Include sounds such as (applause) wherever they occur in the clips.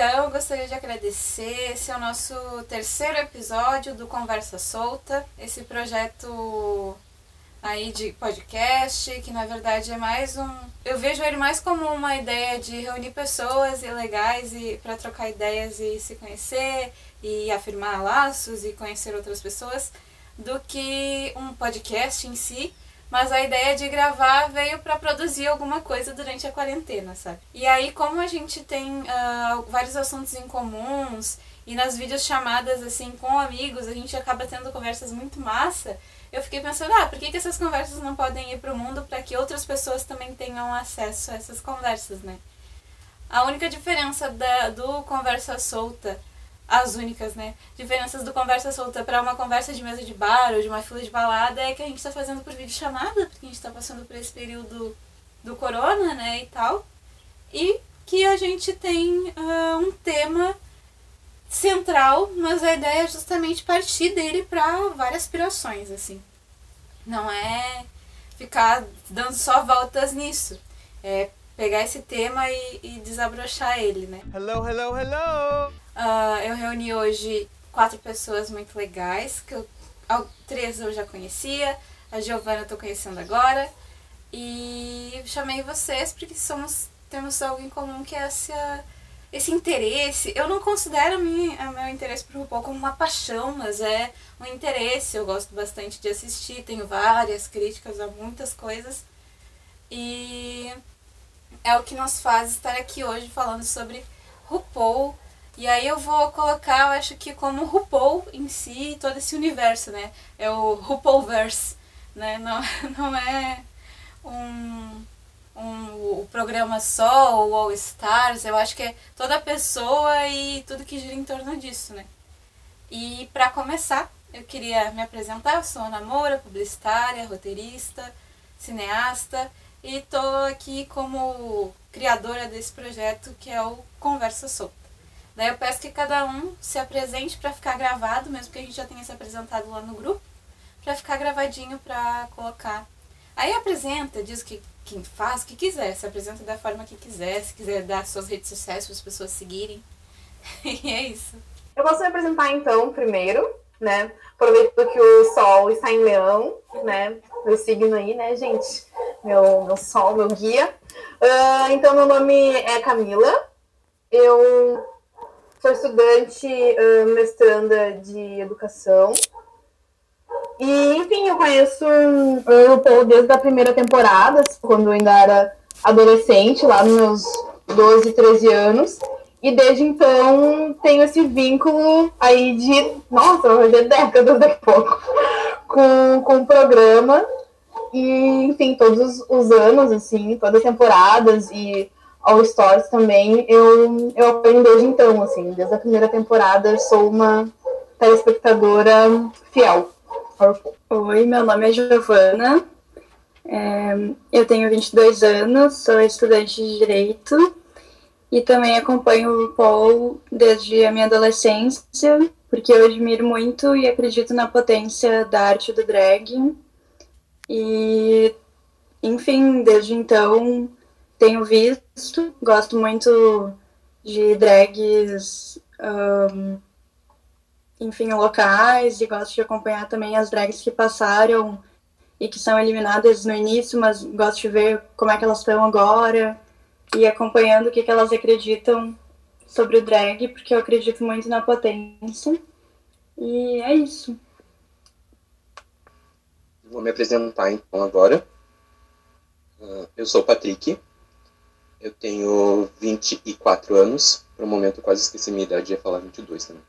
Então, eu gostaria de agradecer. Esse é o nosso terceiro episódio do Conversa Solta, esse projeto aí de podcast, que na verdade é mais um. Eu vejo ele mais como uma ideia de reunir pessoas legais e para trocar ideias e se conhecer e afirmar laços e conhecer outras pessoas, do que um podcast em si. Mas a ideia de gravar veio para produzir alguma coisa durante a quarentena, sabe? E aí, como a gente tem uh, vários assuntos em comuns e nas videochamadas, assim, com amigos, a gente acaba tendo conversas muito massa, eu fiquei pensando, ah, por que, que essas conversas não podem ir para o mundo para que outras pessoas também tenham acesso a essas conversas, né? A única diferença da, do Conversa Solta as únicas, né, diferenças do conversa solta para uma conversa de mesa de bar ou de uma fila de balada é que a gente está fazendo por vídeo chamada, porque a gente está passando por esse período do corona, né, e tal, e que a gente tem uh, um tema central, mas a ideia é justamente partir dele para várias aspirações, assim. Não é ficar dando só voltas nisso. É pegar esse tema e, e desabrochar ele, né? Hello, hello, hello! Uh, eu reuni hoje quatro pessoas muito legais, que eu, três eu já conhecia, a Giovana eu tô conhecendo agora. E chamei vocês porque somos, temos algo em comum que é essa, esse interesse. Eu não considero minha, meu interesse por RuPaul como uma paixão, mas é um interesse. Eu gosto bastante de assistir, tenho várias críticas a muitas coisas. E é o que nos faz estar aqui hoje falando sobre RuPaul e aí eu vou colocar, eu acho que como RuPaul em si, todo esse universo, né? É o RuPaulverse, né? Não, (laughs) não é um, um, o programa só, o All Stars, eu acho que é toda pessoa e tudo que gira em torno disso, né? E para começar, eu queria me apresentar, eu sou Ana Moura, publicitária, roteirista, cineasta, e tô aqui como criadora desse projeto que é o Conversa Solta. Daí eu peço que cada um se apresente para ficar gravado, mesmo que a gente já tenha se apresentado lá no grupo, para ficar gravadinho para colocar. Aí apresenta, diz que quem faz o que quiser, se apresenta da forma que quiser, se quiser dar suas redes sociais para as pessoas seguirem. (laughs) e é isso. Eu posso me apresentar então primeiro, né? Aproveitando que o sol está em leão, né? Meu signo aí, né, gente? Meu, meu sol, meu guia. Uh, então, meu nome é Camila. Eu Sou estudante uh, mestranda de educação. E, enfim, eu conheço o RuPaul desde a primeira temporada, quando eu ainda era adolescente, lá nos meus 12, 13 anos. E desde então tenho esse vínculo aí de, nossa, vai de décadas daqui a pouco, com, com o programa. E, enfim, todos os anos, assim, todas as temporadas e All Stars também, eu, eu apoio desde então, assim, desde a primeira temporada sou uma telespectadora fiel. Oi, meu nome é Giovana, é, eu tenho 22 anos, sou estudante de Direito e também acompanho o Paul desde a minha adolescência, porque eu admiro muito e acredito na potência da arte do drag. E, enfim, desde então tenho visto, gosto muito de drags, um, enfim, locais, e gosto de acompanhar também as drags que passaram e que são eliminadas no início, mas gosto de ver como é que elas estão agora e acompanhando o que, que elas acreditam sobre o drag, porque eu acredito muito na potência. E é isso. Vou me apresentar então agora. Uh, eu sou o Patrick, eu tenho 24 anos. Por um momento eu quase esqueci minha idade, ia falar 22 também.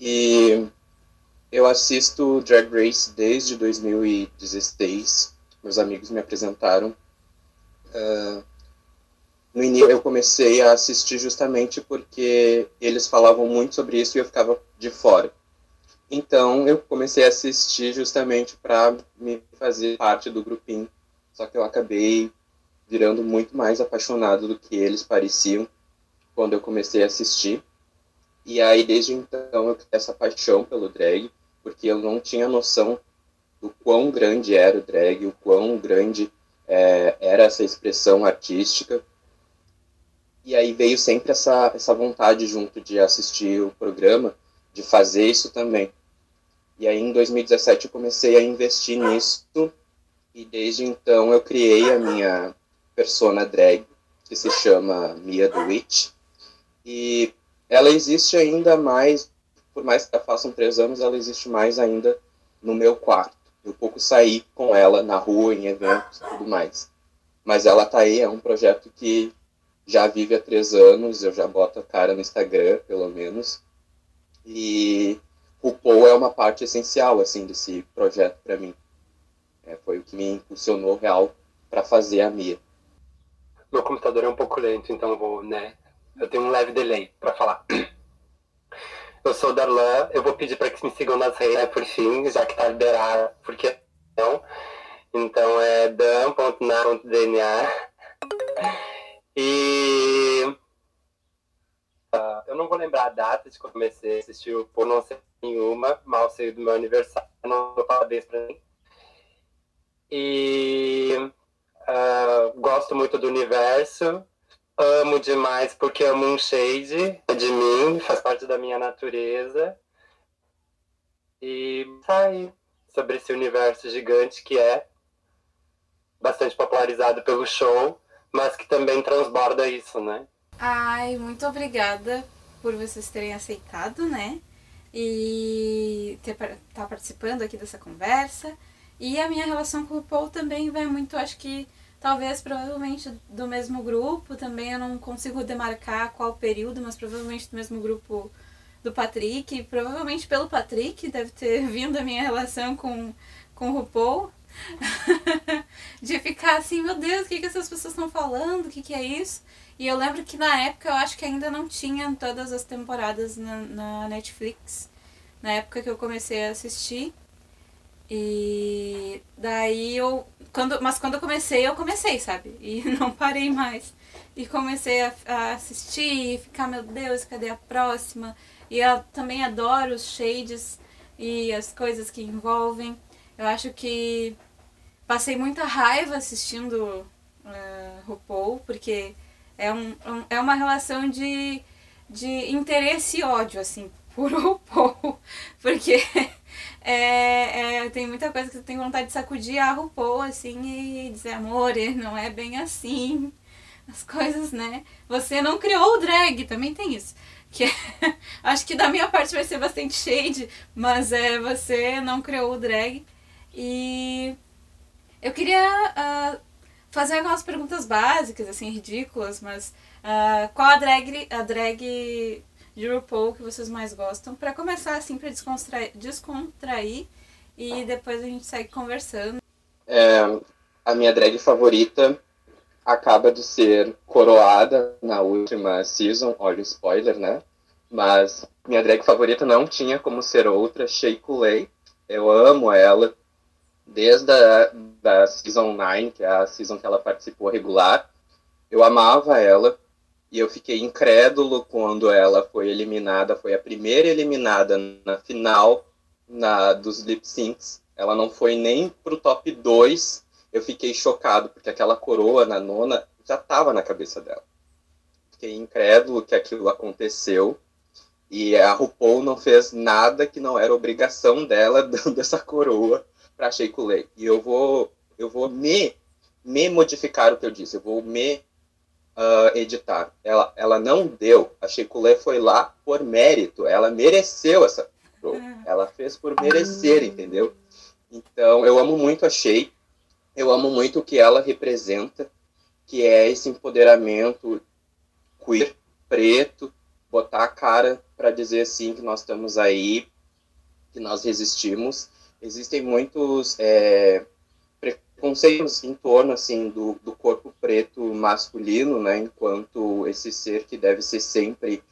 E eu assisto Drag Race desde 2016. Meus amigos me apresentaram. Uh, no início eu comecei a assistir justamente porque eles falavam muito sobre isso e eu ficava de fora. Então eu comecei a assistir justamente para me fazer parte do grupinho. Só que eu acabei virando muito mais apaixonado do que eles pareciam quando eu comecei a assistir. E aí, desde então, eu tive essa paixão pelo drag, porque eu não tinha noção do quão grande era o drag, o quão grande é, era essa expressão artística. E aí veio sempre essa, essa vontade junto de assistir o programa, de fazer isso também. E aí em 2017 eu comecei a investir nisso e desde então eu criei a minha persona drag, que se chama Mia the Witch. E ela existe ainda mais, por mais que façam três anos, ela existe mais ainda no meu quarto. Eu pouco saí com ela na rua, em eventos e tudo mais. Mas ela tá aí, é um projeto que já vive há três anos, eu já boto a cara no Instagram, pelo menos. E o Paul é uma parte essencial, assim, desse projeto para mim. É, foi o que me impulsionou real para fazer a Mia. Meu computador é um pouco lento, então eu vou, né? Eu tenho um leve delay para falar. Eu sou Darlan, eu vou pedir para que me sigam nas redes, né, por fim, já que tá liberado, porque não. Então é dan.na.dna. E uh, eu não vou lembrar a data de quando comecei a assistir o por não ser nenhuma, mal sei do meu aniversário, não dou parabéns para mim. E uh, gosto muito do universo, amo demais porque amo um shade de mim, faz parte da minha natureza. E sair sobre esse universo gigante que é bastante popularizado pelo show, mas que também transborda isso, né? Ai, muito obrigada por vocês terem aceitado, né? E ter, tá participando aqui dessa conversa. E a minha relação com o Paul também vai muito, acho que talvez provavelmente do mesmo grupo, também eu não consigo demarcar qual período, mas provavelmente do mesmo grupo do Patrick, provavelmente pelo Patrick deve ter (laughs) vindo a minha relação com, com o RuPaul. (laughs) de ficar assim, meu Deus, o que, que essas pessoas estão falando? O que, que é isso? E eu lembro que na época eu acho que ainda não tinha todas as temporadas na, na Netflix. Na época que eu comecei a assistir. E daí eu. Quando, mas quando eu comecei, eu comecei, sabe? E (laughs) não parei mais. E comecei a, a assistir e ficar, meu Deus, cadê a próxima? E eu também adoro os shades e as coisas que envolvem. Eu acho que passei muita raiva assistindo uh, RuPaul, porque é, um, um, é uma relação de, de interesse e ódio, assim, (laughs) por RuPaul. Porque (laughs) é, é, tem muita coisa que você tem vontade de sacudir a RuPaul, assim, e dizer, amor, (laughs) não é bem assim. As coisas, né? Você não criou o drag, também tem isso. Que é, acho que da minha parte vai ser bastante shade, mas é, você não criou o drag. E eu queria uh, fazer algumas perguntas básicas, assim, ridículas, mas uh, qual a drag, a drag de RuPaul que vocês mais gostam? Para começar, assim, para descontrair, descontrair e depois a gente segue conversando. É, a minha drag favorita acaba de ser coroada na última season, olha o spoiler, né? Mas minha drag favorita não tinha como ser outra, Shea Coulee. Eu amo ela, desde a da Season 9, que é a season que ela participou regular. Eu amava ela e eu fiquei incrédulo quando ela foi eliminada. Foi a primeira eliminada na final na, dos lip syncs. Ela não foi nem pro top 2. Eu fiquei chocado, porque aquela coroa na nona já estava na cabeça dela. Fiquei incrédulo que aquilo aconteceu. E a RuPaul não fez nada que não era obrigação dela (laughs) dando essa coroa para Sheikh Lei. E eu vou, eu vou me, me modificar o que eu disse, eu vou me uh, editar. Ela, ela não deu, a Sheikh Lei foi lá por mérito, ela mereceu essa (laughs) ela fez por merecer, entendeu? Então, eu amo muito a Shea, eu amo muito o que ela representa, que é esse empoderamento queer, preto, botar a cara para dizer assim que nós estamos aí, que nós resistimos existem muitos é, preconceitos em torno assim do, do corpo preto masculino, né, enquanto esse ser que deve ser sempre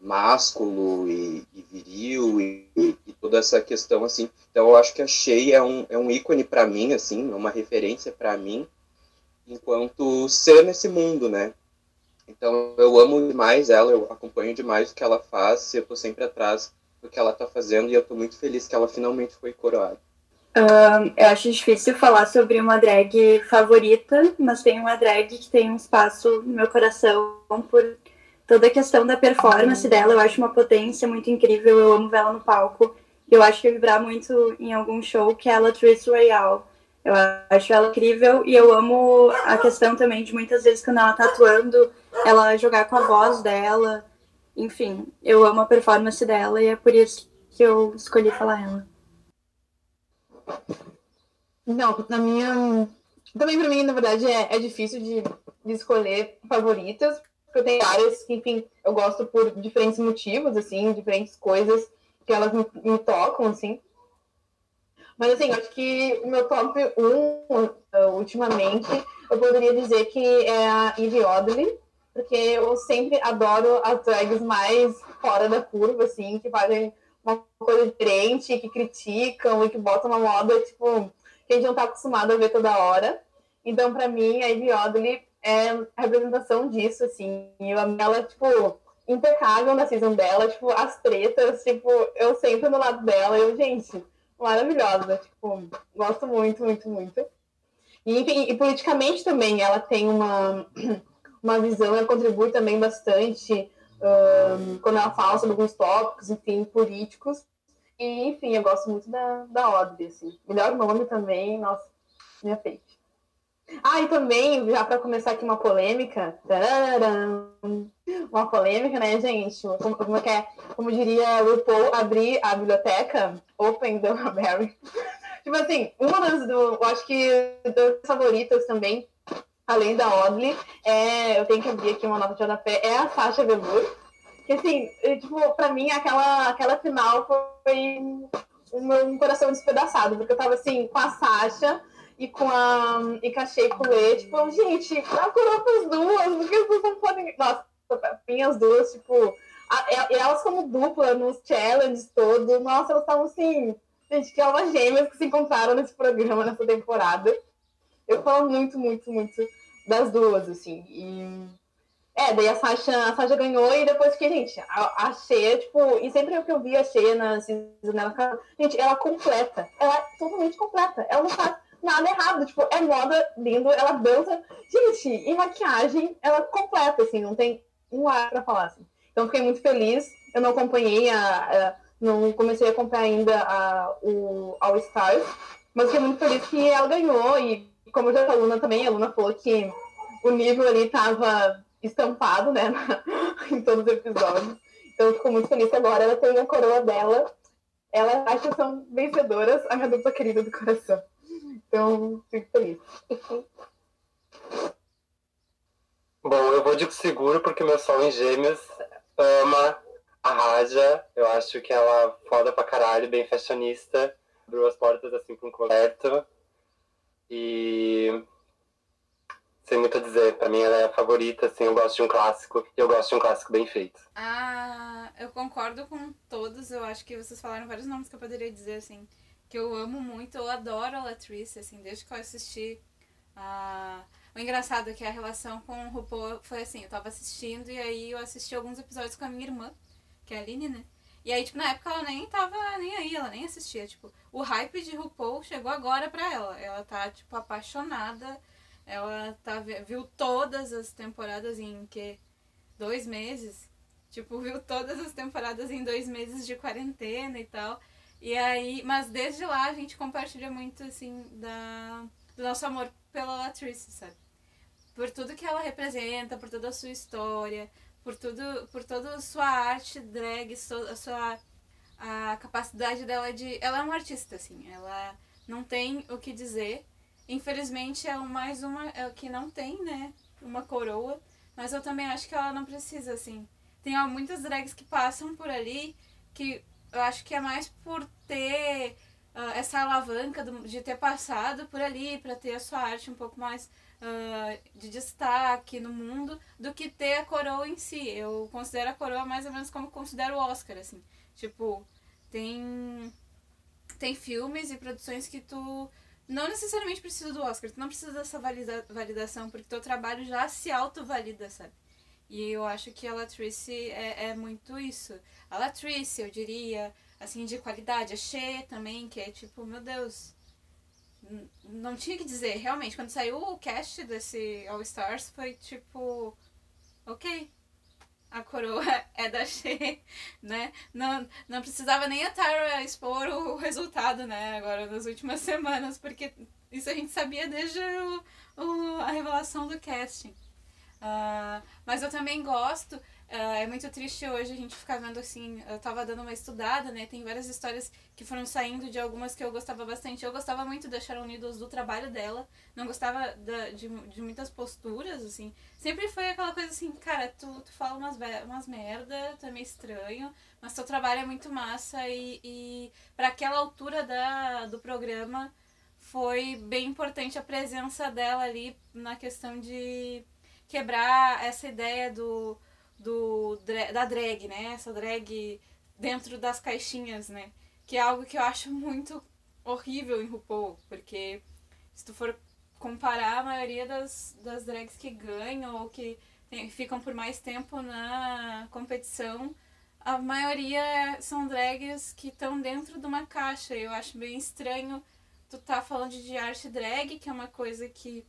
másculo e, e viril e, e, toda essa questão assim. Então eu acho que a Shea é um, é um ícone para mim, assim, uma referência para mim, enquanto ser nesse mundo, né? Então eu amo demais ela, eu acompanho demais o que ela faz, eu tô sempre atrás que ela está fazendo e eu estou muito feliz que ela finalmente foi coroada. Uh, eu acho difícil falar sobre uma drag favorita, mas tem uma drag que tem um espaço no meu coração por toda a questão da performance dela. Eu acho uma potência muito incrível, eu amo ver ela no palco. Eu acho que eu vibrar muito em algum show, que é a Latrice Royale. Eu acho ela incrível e eu amo a questão também de muitas vezes quando ela tá atuando, ela jogar com a voz dela. Enfim, eu amo a performance dela e é por isso que eu escolhi falar ela. Não, na minha. Também pra mim, na verdade, é, é difícil de, de escolher favoritas, porque eu tenho várias que, enfim, eu gosto por diferentes motivos, assim, diferentes coisas que elas me, me tocam, assim. Mas, assim, acho que o meu top 1, uh, ultimamente, eu poderia dizer que é a Eve Oddly, porque eu sempre adoro as drags mais fora da curva, assim, que fazem uma coisa diferente, que criticam e que botam uma moda, tipo, que a gente não tá acostumado a ver toda hora. Então, para mim, a Ivy é a representação disso, assim. E ela, tipo, impecável na season dela, tipo, as tretas, tipo, eu sempre no lado dela, eu, gente, maravilhosa, tipo, gosto muito, muito, muito. E, enfim, e politicamente também ela tem uma, uma visão, ela contribui também bastante um, quando ela fala sobre alguns tópicos, enfim, políticos. E, enfim, eu gosto muito da, da Audrey, assim. Melhor nome também, nossa, minha fake. Ah, e também, já para começar aqui uma polêmica, uma polêmica, né, gente? Como, como, é, como diria o RuPaul, abrir a biblioteca, Open the (laughs) Library. tipo assim, uma das, do, eu acho que das favoritas também além da Audley, é, eu tenho que abrir aqui uma nota de rodapé, é a Sasha Velour. Que assim, tipo, pra mim aquela, aquela final foi um, um coração despedaçado, porque eu tava assim, com a Sasha e com a e com a Shea Coulee, tipo, gente, coroa pras duas, porque as duas não podem. Nossa, pra as duas, tipo, a, elas como dupla nos challenges todos, nossa, elas estavam assim, gente, que almas gêmeas que se encontraram nesse programa, nessa temporada. Eu falo muito, muito, muito das duas, assim. E. É, daí a Sasha, a Sasha ganhou e depois que, gente, a, a Shea, tipo, e sempre que eu vi a Shea na season dela, gente, ela completa. Ela é totalmente completa. Ela não faz nada errado. Tipo, é moda, lindo, ela dança. Gente, e maquiagem, ela completa, assim, não tem um ar pra falar, assim. Então fiquei muito feliz. Eu não acompanhei a. a não comecei a acompanhar ainda a, o All Stars, mas fiquei muito feliz que ela ganhou e como já a Luna também, a Luna falou que o nível ali estava estampado, né, (laughs) em todos os episódios. Então, eu fico muito feliz agora ela tem a coroa dela. Ela acha que são vencedoras, a minha dupla querida do coração. Então, fico feliz. Bom, eu vou de seguro porque meu sol em gêmeos ama a Raja. Eu acho que ela é foda pra caralho, bem fashionista. Abriu as portas assim pra um concerto. E sem muito a dizer, pra mim ela é a favorita, assim, eu gosto de um clássico e eu gosto de um clássico bem feito. Ah, eu concordo com todos, eu acho que vocês falaram vários nomes que eu poderia dizer, assim, que eu amo muito, eu adoro a Latrice, assim, desde que eu assisti a... O engraçado é que a relação com o RuPaul foi assim, eu tava assistindo e aí eu assisti alguns episódios com a minha irmã, que é a Aline, né? E aí, tipo, na época ela nem tava nem aí, ela nem assistia. Tipo, o hype de RuPaul chegou agora pra ela. Ela tá, tipo, apaixonada. Ela tá, viu todas as temporadas em que? Dois meses. Tipo, viu todas as temporadas em dois meses de quarentena e tal. E aí, mas desde lá a gente compartilha muito, assim, da, do nosso amor pela Latrice, sabe? Por tudo que ela representa, por toda a sua história, por tudo, por toda a sua arte drag, a sua a capacidade dela de, ela é uma artista assim, ela não tem o que dizer. Infelizmente é mais uma é que não tem, né, uma coroa, mas eu também acho que ela não precisa assim. Tem ó, muitas drags que passam por ali que eu acho que é mais por ter uh, essa alavanca do, de ter passado por ali para ter a sua arte um pouco mais uh, de destaque no mundo do que ter a coroa em si. Eu considero a coroa mais ou menos como considero o Oscar, assim. Tipo, tem, tem filmes e produções que tu não necessariamente precisa do Oscar, tu não precisa dessa valida, validação, porque teu trabalho já se auto-valida, sabe? E eu acho que a Latrice é, é muito isso. A Latrice, eu diria, assim, de qualidade. A também, que é tipo, meu Deus, não tinha que dizer, realmente, quando saiu o cast desse All Stars, foi tipo, ok, a coroa (laughs) é da Shea, né? Não, não precisava nem a Tara expor o resultado, né? Agora, nas últimas (laughs) semanas, porque isso a gente sabia desde o, o a revelação do casting. Uh, mas eu também gosto Uh, é muito triste hoje a gente ficar vendo assim. Eu tava dando uma estudada, né? Tem várias histórias que foram saindo de algumas que eu gostava bastante. Eu gostava muito da Sharon Needles, do trabalho dela. Não gostava da, de, de muitas posturas, assim. Sempre foi aquela coisa assim, cara, tu, tu fala umas, umas merda, tu é meio estranho, mas teu trabalho é muito massa e, e para aquela altura da, do programa foi bem importante a presença dela ali na questão de quebrar essa ideia do do, da drag, né? Essa drag dentro das caixinhas, né? Que é algo que eu acho muito horrível em RuPaul, porque se tu for comparar a maioria das, das drags que ganham ou que tem, ficam por mais tempo na competição, a maioria são drags que estão dentro de uma caixa. Eu acho bem estranho tu tá falando de arte drag, que é uma coisa que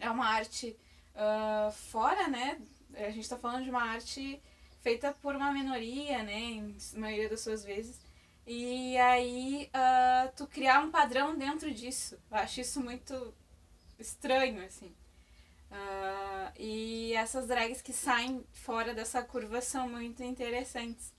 é uma arte uh, fora, né, a gente está falando de uma arte feita por uma minoria, né, em maioria das suas vezes. E aí uh, tu criar um padrão dentro disso. Eu acho isso muito estranho, assim. Uh, e essas drags que saem fora dessa curva são muito interessantes.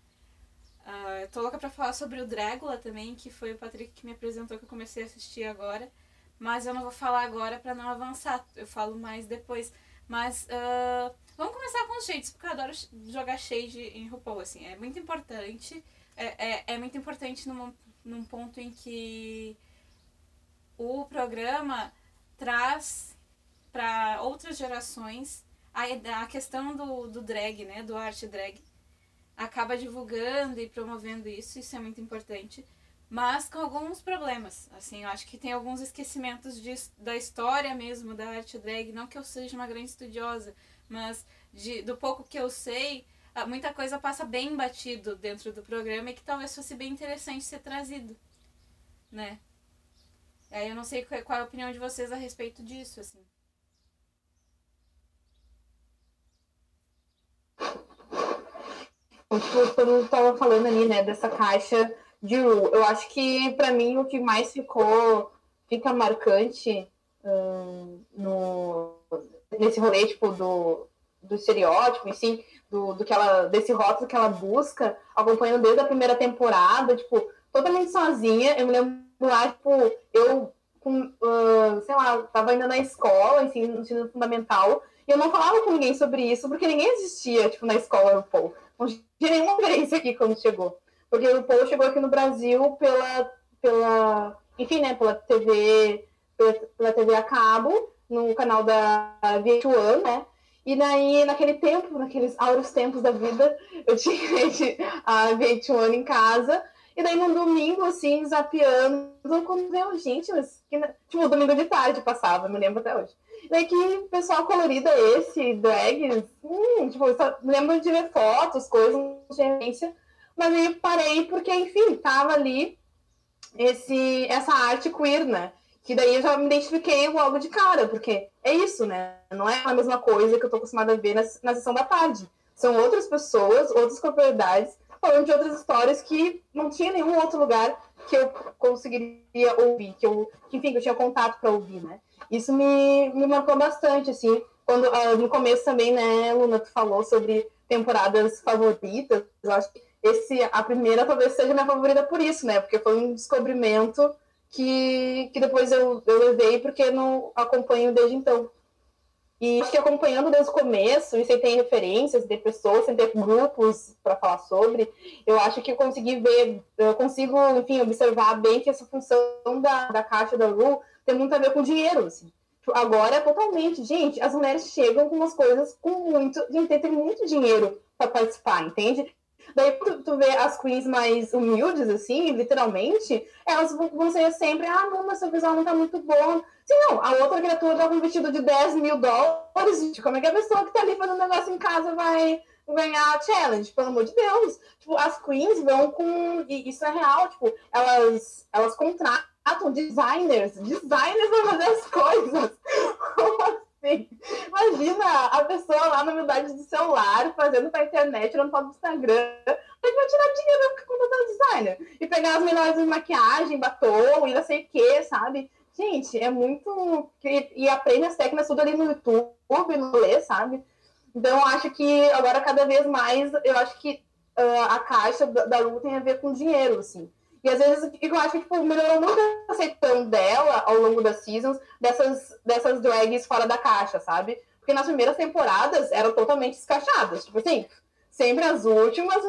Uh, tô louca pra falar sobre o Dragula também, que foi o Patrick que me apresentou, que eu comecei a assistir agora. Mas eu não vou falar agora para não avançar, eu falo mais depois. Mas uh, Vamos começar com os shades, porque eu adoro jogar shade em RuPaul, assim. É muito importante. É, é, é muito importante num, num ponto em que o programa traz para outras gerações a, a questão do, do drag, né? Do arte drag. Acaba divulgando e promovendo isso, isso é muito importante. Mas com alguns problemas. Assim, eu acho que tem alguns esquecimentos de, da história mesmo da arte drag. Não que eu seja uma grande estudiosa, mas de, do pouco que eu sei, muita coisa passa bem batido dentro do programa e que talvez fosse bem interessante ser trazido, né? Aí eu não sei qual, é a opinião de vocês a respeito disso, assim. Tipo, quando tava falando ali, né, dessa caixa Ru, eu acho que para mim o que mais ficou, fica marcante hum, no, nesse rolê, tipo, do, do estereótipo, assim, do, do que ela, desse rótulo que ela busca, acompanhando desde a primeira temporada, tipo, totalmente sozinha. Eu me lembro lá, tipo, eu, com, uh, sei lá, tava ainda na escola, assim, no ensino fundamental, e eu não falava com ninguém sobre isso, porque ninguém existia, tipo, na escola do Paul. Não tinha nenhuma referência aqui quando chegou. Porque o Paul chegou aqui no Brasil pela, pela enfim, né, pela TV, pela, TV a cabo, no canal da VH1, né? E daí, naquele tempo, naqueles áureos tempos da vida, (laughs) eu tinha a VH1 em casa. E daí, num domingo, assim, zapeando, quando veio, gente, mas... Tipo, domingo de tarde passava, me lembro até hoje. E daí, que pessoal colorido é esse? Drags? Hum, tipo, eu só lembro de ver fotos, coisas, referência. Mas aí parei porque, enfim, tava ali esse, essa arte queer, né? Que daí eu já me identifiquei logo de cara, porque é isso, né? Não é a mesma coisa que eu tô acostumada a ver na, na sessão da tarde. São outras pessoas, outras propriedades, falando de outras histórias que não tinha nenhum outro lugar que eu conseguiria ouvir, que eu, que, enfim, que eu tinha contato para ouvir, né? Isso me, me marcou bastante, assim, quando uh, no começo também, né, Luna, tu falou sobre temporadas favoritas, eu acho que esse, a primeira talvez seja minha favorita por isso, né, porque foi um descobrimento que, que depois eu, eu levei porque não acompanho desde então. E acho que acompanhando desde o começo, e sem ter referências de pessoas, sem ter grupos para falar sobre, eu acho que eu consegui ver, eu consigo, enfim, observar bem que essa função da, da caixa da Ru tem muito a ver com dinheiro, assim. Agora, totalmente, gente, as mulheres chegam com umas coisas com muito, gente, tem muito dinheiro para participar, entende? Daí tu, tu vê as queens mais humildes, assim, literalmente, elas vão ser sempre, ah, não, mas seu visual não tá muito bom. Sim, não, a outra criatura tá com um vestido de 10 mil dólares, gente, como é que a pessoa que tá ali fazendo negócio em casa vai ganhar challenge, pelo amor de Deus. Tipo, as queens vão com, e isso é real, tipo, elas, elas contratam designers, designers para fazer as coisas. (laughs) Assim? Imagina a pessoa lá na humildade do celular, fazendo pra internet, tirando foto do Instagram. Ele vai tirar dinheiro com contratar designer. E pegar as melhores de maquiagem, batom e não sei o que, sabe? Gente, é muito. E, aprende as técnicas tudo ali no YouTube, no ler, sabe? Então, acho que agora, cada vez mais, eu acho que uh, a caixa da, da Lu tem a ver com dinheiro, assim. E às vezes eu acho que tipo, melhorou muito a aceitação dela ao longo das seasons, dessas, dessas drags fora da caixa, sabe? Porque nas primeiras temporadas eram totalmente escachadas. Tipo assim, sempre as últimas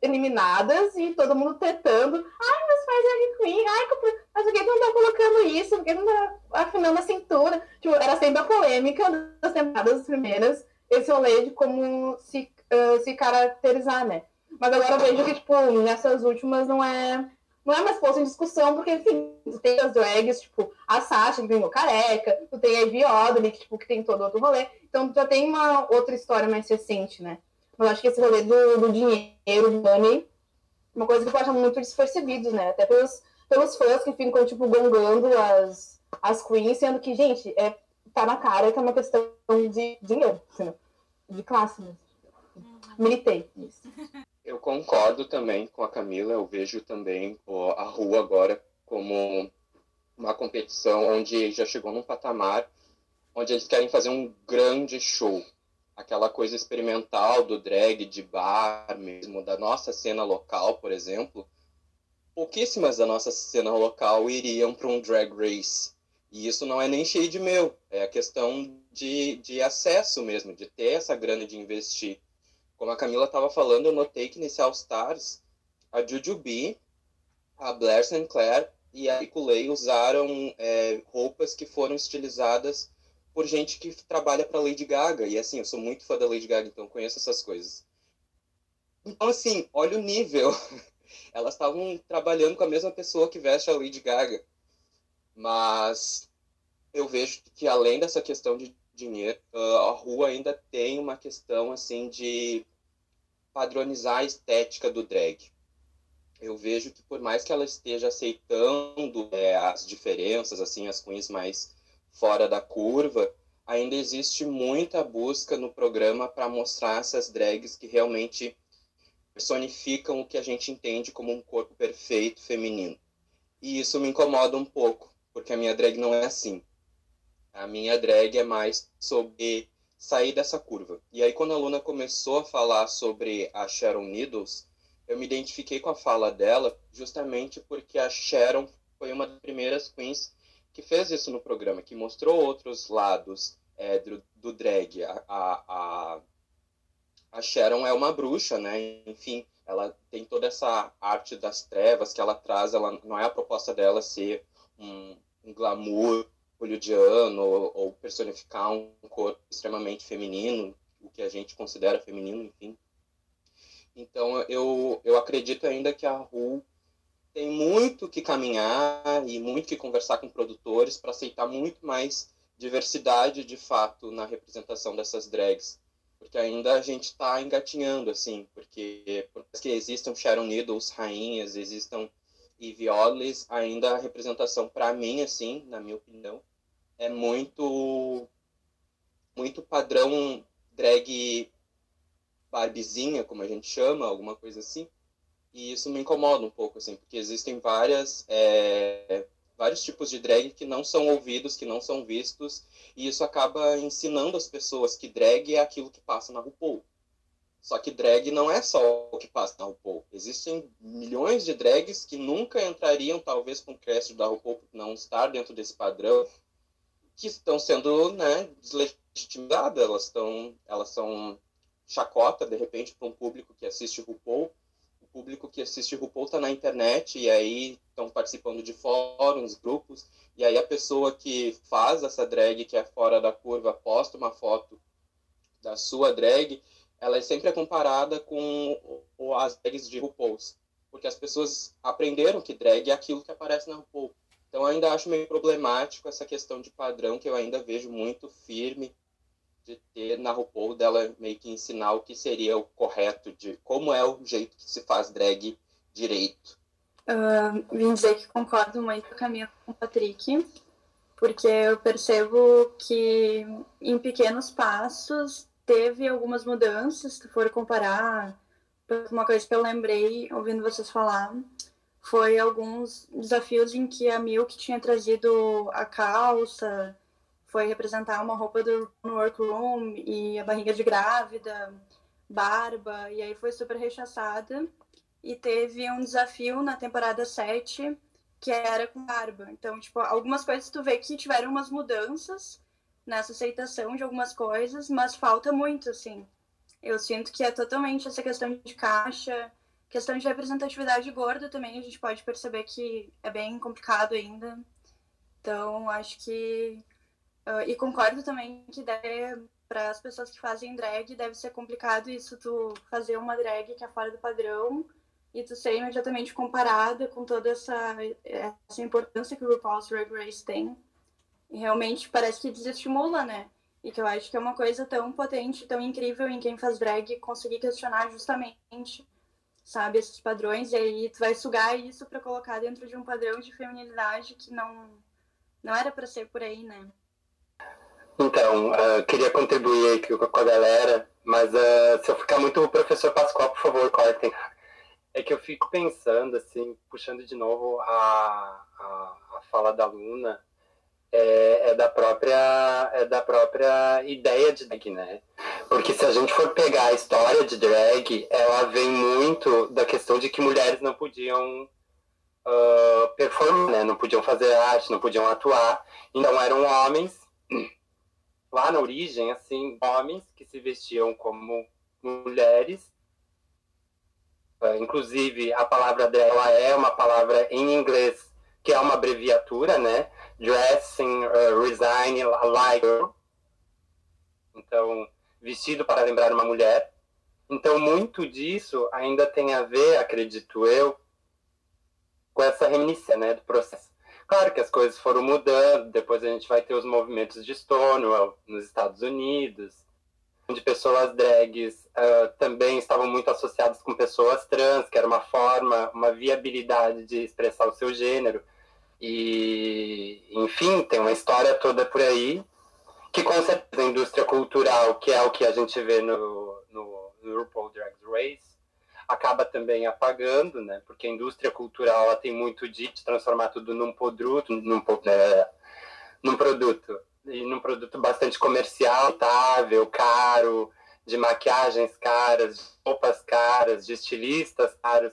eliminadas e todo mundo tretando. Ai, mas faz drag queen. Ai, mas por que não tá colocando isso? Por que não tá afinando a cintura? Tipo, era sempre a polêmica das temporadas primeiras, esse rolê de como se, uh, se caracterizar, né? Mas agora eu vejo que, tipo, nessas últimas não é, não é mais posto em discussão, porque, enfim, tu tem as drags, tipo, a Sasha, que ganhou careca, tu tem a Ivy Oddly, que, tipo, que tem todo outro rolê. Então, tu já tem uma outra história mais recente, né? Mas acho que esse rolê do, do dinheiro, do money, uma coisa que eu acho muito despercebido, né? Até pelos, pelos fãs que ficam, tipo, gongando as, as queens, sendo que, gente, é, tá na cara que é uma questão de dinheiro, de classe mesmo. Militei nisso. (laughs) Eu concordo também com a Camila, eu vejo também a rua agora como uma competição onde já chegou num patamar onde eles querem fazer um grande show. Aquela coisa experimental do drag, de bar mesmo, da nossa cena local, por exemplo. Pouquíssimas da nossa cena local iriam para um drag race. E isso não é nem cheio de meu, é a questão de, de acesso mesmo, de ter essa grana de investir como a Camila estava falando, eu notei que nesse All Stars, a Jujubee, a Blair Sinclair e a Nicolay usaram é, roupas que foram estilizadas por gente que trabalha para Lady Gaga. E assim, eu sou muito fã da Lady Gaga, então conheço essas coisas. Então, assim, olha o nível. (laughs) Elas estavam trabalhando com a mesma pessoa que veste a Lady Gaga. Mas eu vejo que além dessa questão de dinheiro, a rua ainda tem uma questão assim de padronizar a estética do drag. Eu vejo que por mais que ela esteja aceitando é, as diferenças, assim, as queens mais fora da curva, ainda existe muita busca no programa para mostrar essas drags que realmente personificam o que a gente entende como um corpo perfeito feminino. E isso me incomoda um pouco, porque a minha drag não é assim. A minha drag é mais sobre sair dessa curva. E aí, quando a Luna começou a falar sobre a Sharon Needles, eu me identifiquei com a fala dela justamente porque a Sharon foi uma das primeiras queens que fez isso no programa, que mostrou outros lados é, do, do, drag. A, a, a, Sharon é uma bruxa, né? Enfim, ela tem toda essa arte das trevas que ela traz. Ela não é a proposta dela ser um, um glamour hollywoodiano ou, ou personificar um corpo extremamente feminino, o que a gente considera feminino, enfim. Então, eu, eu acredito ainda que a Ru tem muito que caminhar e muito que conversar com produtores para aceitar muito mais diversidade, de fato, na representação dessas drags. Porque ainda a gente está engatinhando, assim, porque por mais que existam Sharon Needles, rainhas, existam Eve Odleys, ainda a representação, para mim, assim, na minha opinião, é muito muito padrão drag barbizinha, como a gente chama, alguma coisa assim. E isso me incomoda um pouco, assim, porque existem várias, é, vários tipos de drag que não são ouvidos, que não são vistos, e isso acaba ensinando as pessoas que drag é aquilo que passa na RuPaul. Só que drag não é só o que passa na RuPaul. Existem milhões de drags que nunca entrariam, talvez, com o crédito da RuPaul, por não estar dentro desse padrão, que estão sendo né, deslegitimizadas, elas, estão, elas são chacota, de repente, para um público que assiste RuPaul. O público que assiste RuPaul está na internet e aí estão participando de fóruns, grupos, e aí a pessoa que faz essa drag, que é fora da curva, posta uma foto da sua drag, ela é sempre comparada com as drags de RuPaul's, porque as pessoas aprenderam que drag é aquilo que aparece na RuPaul. Então, ainda acho meio problemático essa questão de padrão que eu ainda vejo muito firme de ter na RuPaul dela meio que ensinar o que seria o correto, de como é o jeito que se faz drag direito. uh, vim dizer que concordo muito minha com o Patrick, porque eu percebo que em pequenos passos teve algumas mudanças, se for comparar, uma coisa que eu lembrei ouvindo vocês falar, foi alguns desafios em que a Milk tinha trazido a calça, foi representar uma roupa do workroom e a barriga de grávida, barba, e aí foi super rechaçada. E teve um desafio na temporada 7 que era com barba. Então, tipo, algumas coisas tu vê que tiveram umas mudanças nessa aceitação de algumas coisas, mas falta muito, assim. Eu sinto que é totalmente essa questão de caixa, questão de representatividade gorda também, a gente pode perceber que é bem complicado ainda. Então, acho que. Uh, e concordo também que para as pessoas que fazem drag, deve ser complicado isso, tu fazer uma drag que é fora do padrão e tu ser imediatamente comparada com toda essa, essa importância que o RuPaul's Drag Race tem. E realmente parece que desestimula, né? E que eu acho que é uma coisa tão potente, tão incrível em quem faz drag conseguir questionar justamente, sabe, esses padrões. E aí tu vai sugar isso para colocar dentro de um padrão de feminilidade que não, não era para ser por aí, né? Então, uh, queria contribuir aqui com a galera, mas uh, se eu ficar muito professor Pascoal, por favor, cortem. É que eu fico pensando, assim, puxando de novo a, a, a fala da Luna, é, é, da própria é da própria ideia de drag, né? Porque se a gente for pegar a história de drag, ela vem muito da questão de que mulheres não podiam uh, performar, né? Não podiam fazer arte, não podiam atuar. Então eram homens, lá na origem, assim, homens que se vestiam como mulheres Uh, inclusive, a palavra dela é uma palavra em inglês que é uma abreviatura, né? Dressing, uh, resign, like. Então, vestido para lembrar uma mulher. Então, muito disso ainda tem a ver, acredito eu, com essa reminiscência, né, do processo. Claro que as coisas foram mudando, depois a gente vai ter os movimentos de Stonewall nos Estados Unidos, de pessoas drags uh, também estavam muito associadas com pessoas trans, que era uma forma, uma viabilidade de expressar o seu gênero. E, enfim, tem uma história toda por aí, que com certeza a indústria cultural, que é o que a gente vê no, no, no RuPaul Drag Race, acaba também apagando, né? Porque a indústria cultural ela tem muito de transformar tudo num produto, num, né, num produto e num produto bastante comercial, rentável, caro, de maquiagens caras, de roupas caras, de estilistas caros,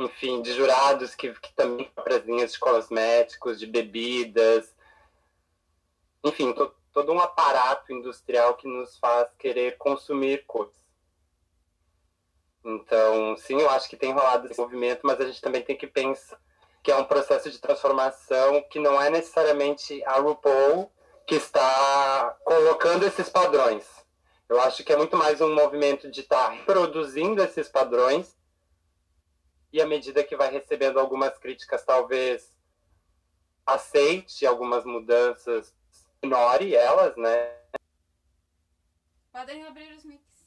enfim, de jurados que, que também compram linhas de cosméticos, de bebidas, enfim, to, todo um aparato industrial que nos faz querer consumir coisas. Então, sim, eu acho que tem rolado esse movimento, mas a gente também tem que pensar que é um processo de transformação que não é necessariamente a RuPaul que está colocando esses padrões. Eu acho que é muito mais um movimento de estar reproduzindo esses padrões e à medida que vai recebendo algumas críticas, talvez aceite algumas mudanças, ignore elas, né? Podem abrir os mics.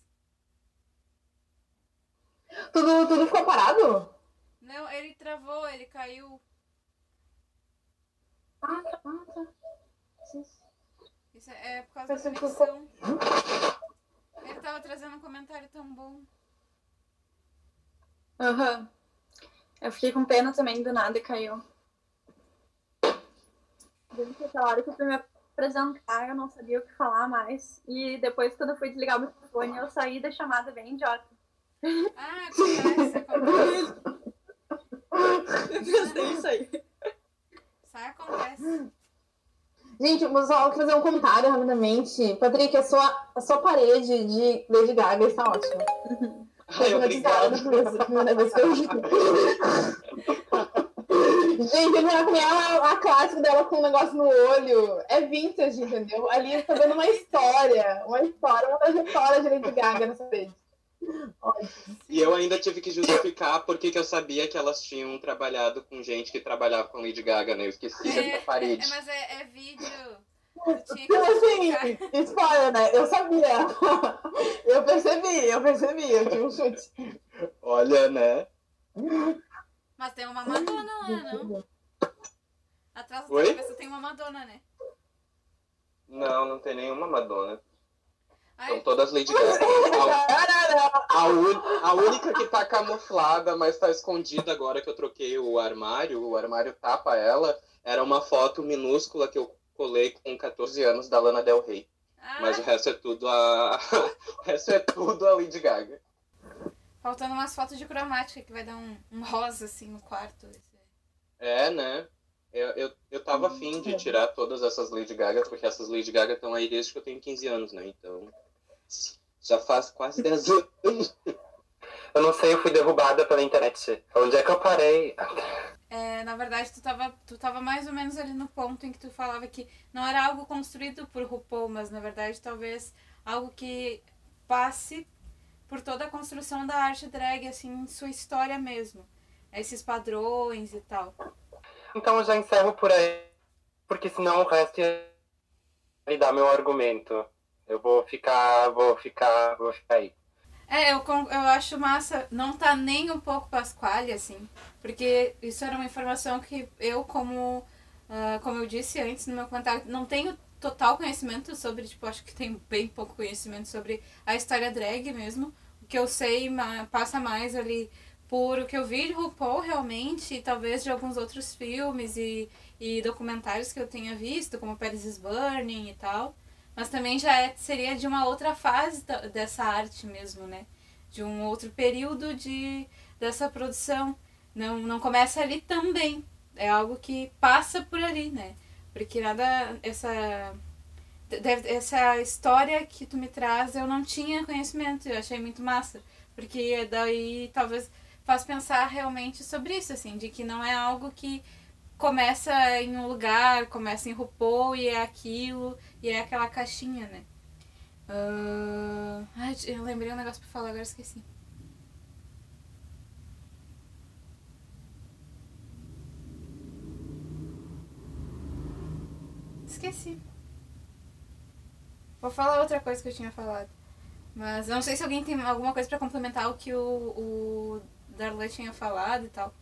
Tudo, tudo ficou parado? Não, ele travou, ele caiu. Ah, tá. Ah, tá. Isso é, é por causa da conexão. Ele tava trazendo um comentário tão bom. Aham. Uhum. Eu fiquei com pena também, do nada e caiu. Desde aquela hora que eu fui me apresentar, eu não sabia o que falar mais. E depois, quando eu fui desligar o microfone, eu saí da chamada bem idiota. Ah, acontece, acontece. Eu pensei isso aí. Só acontece. Gente, vou só fazer um comentário rapidamente. Patrick, a sua, a sua parede de Lady Gaga está ótima. (laughs) Ai, obrigado. Gente, eu já a, a clássica dela com um negócio no olho. É vintage, entendeu? Ali tá vendo uma história. Uma história, uma trajetória de Lady Gaga nessa parede. E eu ainda tive que justificar porque que eu sabia que elas tinham trabalhado com gente que trabalhava com Lady Gaga, né? Eu esqueci é, essa parede. É, mas é, é vídeo. Então, assim, spoiler, né? Eu sabia. Eu percebi, eu percebi, eu tinha um chute. Olha, né? Mas tem uma Madonna lá, não? Atrás da cabeça tem uma Madonna, né? Não, não tem nenhuma Madonna. São Ai, todas Lady Gaga. (laughs) A, a un- a única que tá camuflada, mas tá escondida agora que eu troquei o armário, o armário tapa ela, era uma foto minúscula que eu colei com 14 anos da Lana Del Rey. ah, Mas o resto é tudo a. (laughs) o resto é tudo a Lady Gaga. faltando umas fotos de cromática que vai dar um, um rosa assim no quarto. É, né? Eu, eu, eu tava afim de tirar todas essas Lady Gaga, porque essas Lady Gaga estão aí desde que eu tenho 15 anos, né? Então. Já faz quase 10 anos. Eu não sei, eu fui derrubada pela internet. Onde é que eu parei? É, na verdade, tu tava, tu tava mais ou menos ali no ponto em que tu falava que não era algo construído por RuPaul, mas na verdade talvez algo que passe por toda a construção da arte drag, assim, sua história mesmo. Esses padrões e tal. Então eu já encerro por aí, porque senão o resto ia me dar meu argumento. Eu vou ficar, vou ficar, vou ficar aí. É, eu, eu acho massa, não tá nem um pouco Pasquale, assim, porque isso era uma informação que eu, como, ah, como eu disse antes no meu comentário, não tenho total conhecimento sobre, tipo, acho que tenho bem pouco conhecimento sobre a história drag mesmo. O que eu sei ma- passa mais ali por o que eu vi de RuPaul realmente, e talvez de alguns outros filmes e, e documentários que eu tenha visto, como Paris is Burning e tal. Mas também já é, seria de uma outra fase dessa arte mesmo, né? De um outro período de, dessa produção. Não, não começa ali também. É algo que passa por ali, né? Porque nada. Essa. essa história que tu me traz eu não tinha conhecimento. Eu achei muito massa. Porque daí talvez faz pensar realmente sobre isso, assim, de que não é algo que começa em um lugar, começa em RuPaul e é aquilo, e é aquela caixinha, né? Ah, ai, eu lembrei um negócio pra falar, agora esqueci. Esqueci. Vou falar outra coisa que eu tinha falado. Mas eu não sei se alguém tem alguma coisa pra complementar o que o, o tinha falado e tal.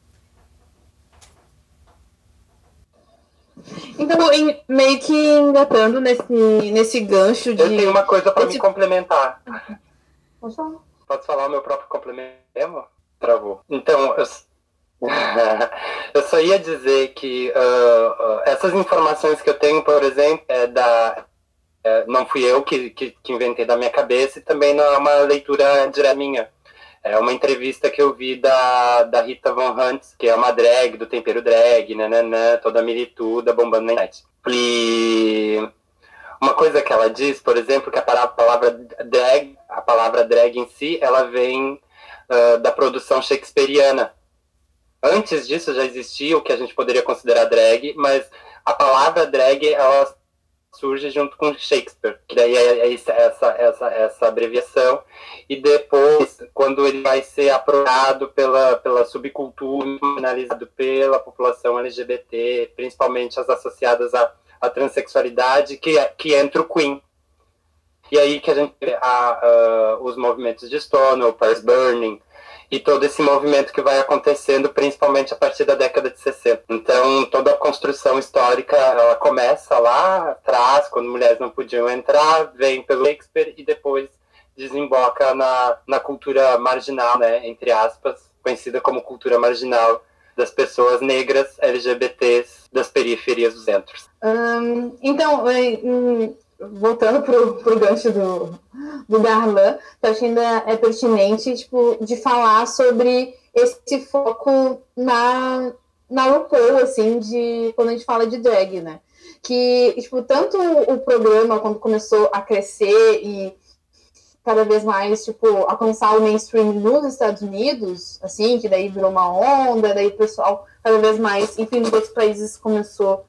Então, em- meio que engatando nesse, nesse gancho de. Eu tenho uma coisa Esse- me complementar. Pode falar. Posso falar o meu próprio complemento? Travou. Então, eu, (laughs) eu só ia dizer que ah, ah, essas informações que eu tenho, por exemplo, é da. é, não fui eu que, que, que inventei da minha cabeça e também não é uma leitura direta minha. É uma entrevista que eu vi da, da Rita Von Hunt, que é uma drag, do tempero drag, nananã, toda milituda, bombando na internet. E uma coisa que ela diz, por exemplo, que a palavra drag, a palavra drag em si, ela vem ah, da produção shakespeariana. Antes disso já existia o que a gente poderia considerar drag, mas a palavra drag ela surge junto com Shakespeare, que daí é, é essa, essa, essa abreviação, e depois, quando ele vai ser apropriado pela, pela subcultura, analisado pela população LGBT, principalmente as associadas à, à transexualidade, que, é- que entra o Queen. E aí que a gente vê a- a- os movimentos de Stonewall, Paris Burning, e todo esse movimento que vai acontecendo, principalmente a partir da década de 60. Então, toda a construção histórica, ela começa lá atrás, quando mulheres não podiam entrar, vem pelo Shakespeare e depois desemboca na, na cultura marginal, né, entre aspas, conhecida como cultura marginal das pessoas negras, LGBTs, das periferias dos centros. Então, é, hum, voltando pro, pro gancho do, do Darlan, eu acho que ainda é pertinente, tipo, de falar sobre esse foco na, na assim, de quando a gente fala de drag, né? Que, tipo, tanto o programa, quando começou a crescer e cada vez mais, tipo, alcançar o mainstream nos Estados Unidos, assim, que daí virou uma onda, daí o pessoal cada vez mais, enfim, nos outros países começou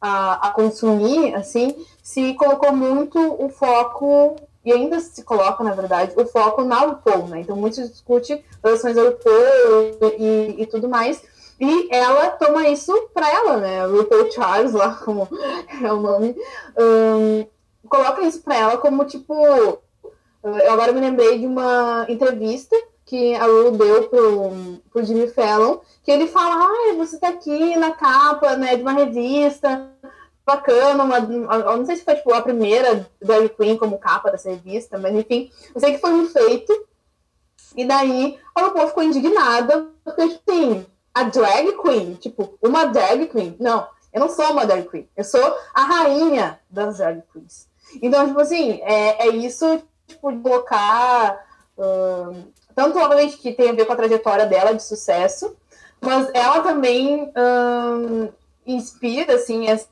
a, a consumir, assim, se colocou muito o foco, e ainda se coloca, na verdade, o foco na RuPaul, né? Então, muito se discute relações à e, e tudo mais. E ela toma isso pra ela, né? RuPaul Charles, (laughs) lá como é o nome, hum, coloca isso pra ela como, tipo... Eu agora me lembrei de uma entrevista que a Ru deu pro, pro Jimmy Fallon, que ele fala, ah, você tá aqui na capa, né, de uma revista, bacana, uma, não sei se foi tipo, a primeira drag queen como capa dessa revista, mas enfim, eu sei que foi um feito, e daí a RuPaul ficou indignada, porque, tipo assim, a drag queen, tipo, uma drag queen, não, eu não sou uma drag queen, eu sou a rainha das drag queens. Então, tipo assim, é, é isso, tipo, de colocar tanto, obviamente, que tem a ver com a trajetória dela de sucesso, mas ela também inspira, assim, esse,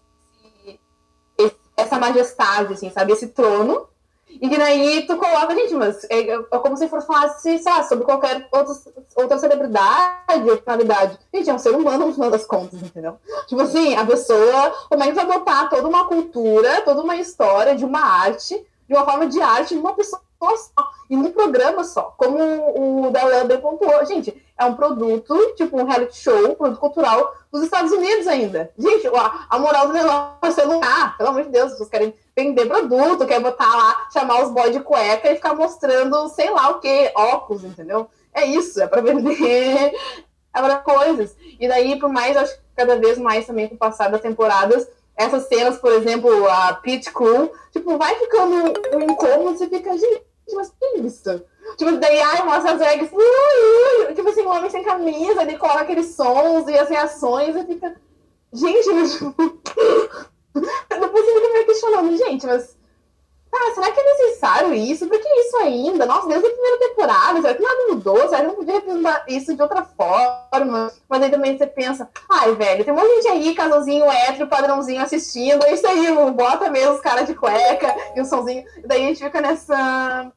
essa majestade, assim, sabe? Esse trono. E daí tu coloca, gente, mas é, é como se for sei lá, sobre qualquer outro, outra celebridade, personalidade. Gente, é um ser humano no final das contas, entendeu? Tipo assim, a pessoa como é que vai botar toda uma cultura, toda uma história de uma arte, de uma forma de arte, de uma pessoa só, e num programa só. Como o Dalanda pontuou, gente, é um produto, tipo um reality show, um produto cultural dos Estados Unidos ainda. Gente, a, a moral do negócio é celular, pelo amor de Deus, vocês querem vender produto, quer botar lá, chamar os boys de cueca e ficar mostrando sei lá o que, óculos, entendeu? É isso, é para vender (laughs) é para coisas. E daí, por mais, acho que cada vez mais também com o passar das temporadas, essas cenas, por exemplo, a Pit Crew, tipo, vai ficando um incômodo, você fica, gente, mas que isso? Tipo, daí, ai, mostra as drags, tipo assim, um homem sem camisa, ele coloca aqueles sons e as reações e fica. Gente, mas. Tipo, (laughs) depois fica meio questionando, gente, mas. Tá, será que é necessário isso? Por que isso ainda? Nossa, desde a primeira temporada, será que nada mudou? Será que não podia representar isso de outra forma? Mas aí também você pensa, ai, velho, tem um monte de gente aí, casalzinho hétero, padrãozinho assistindo, é isso aí, bota mesmo os caras de cueca e o somzinho. E daí a gente fica nessa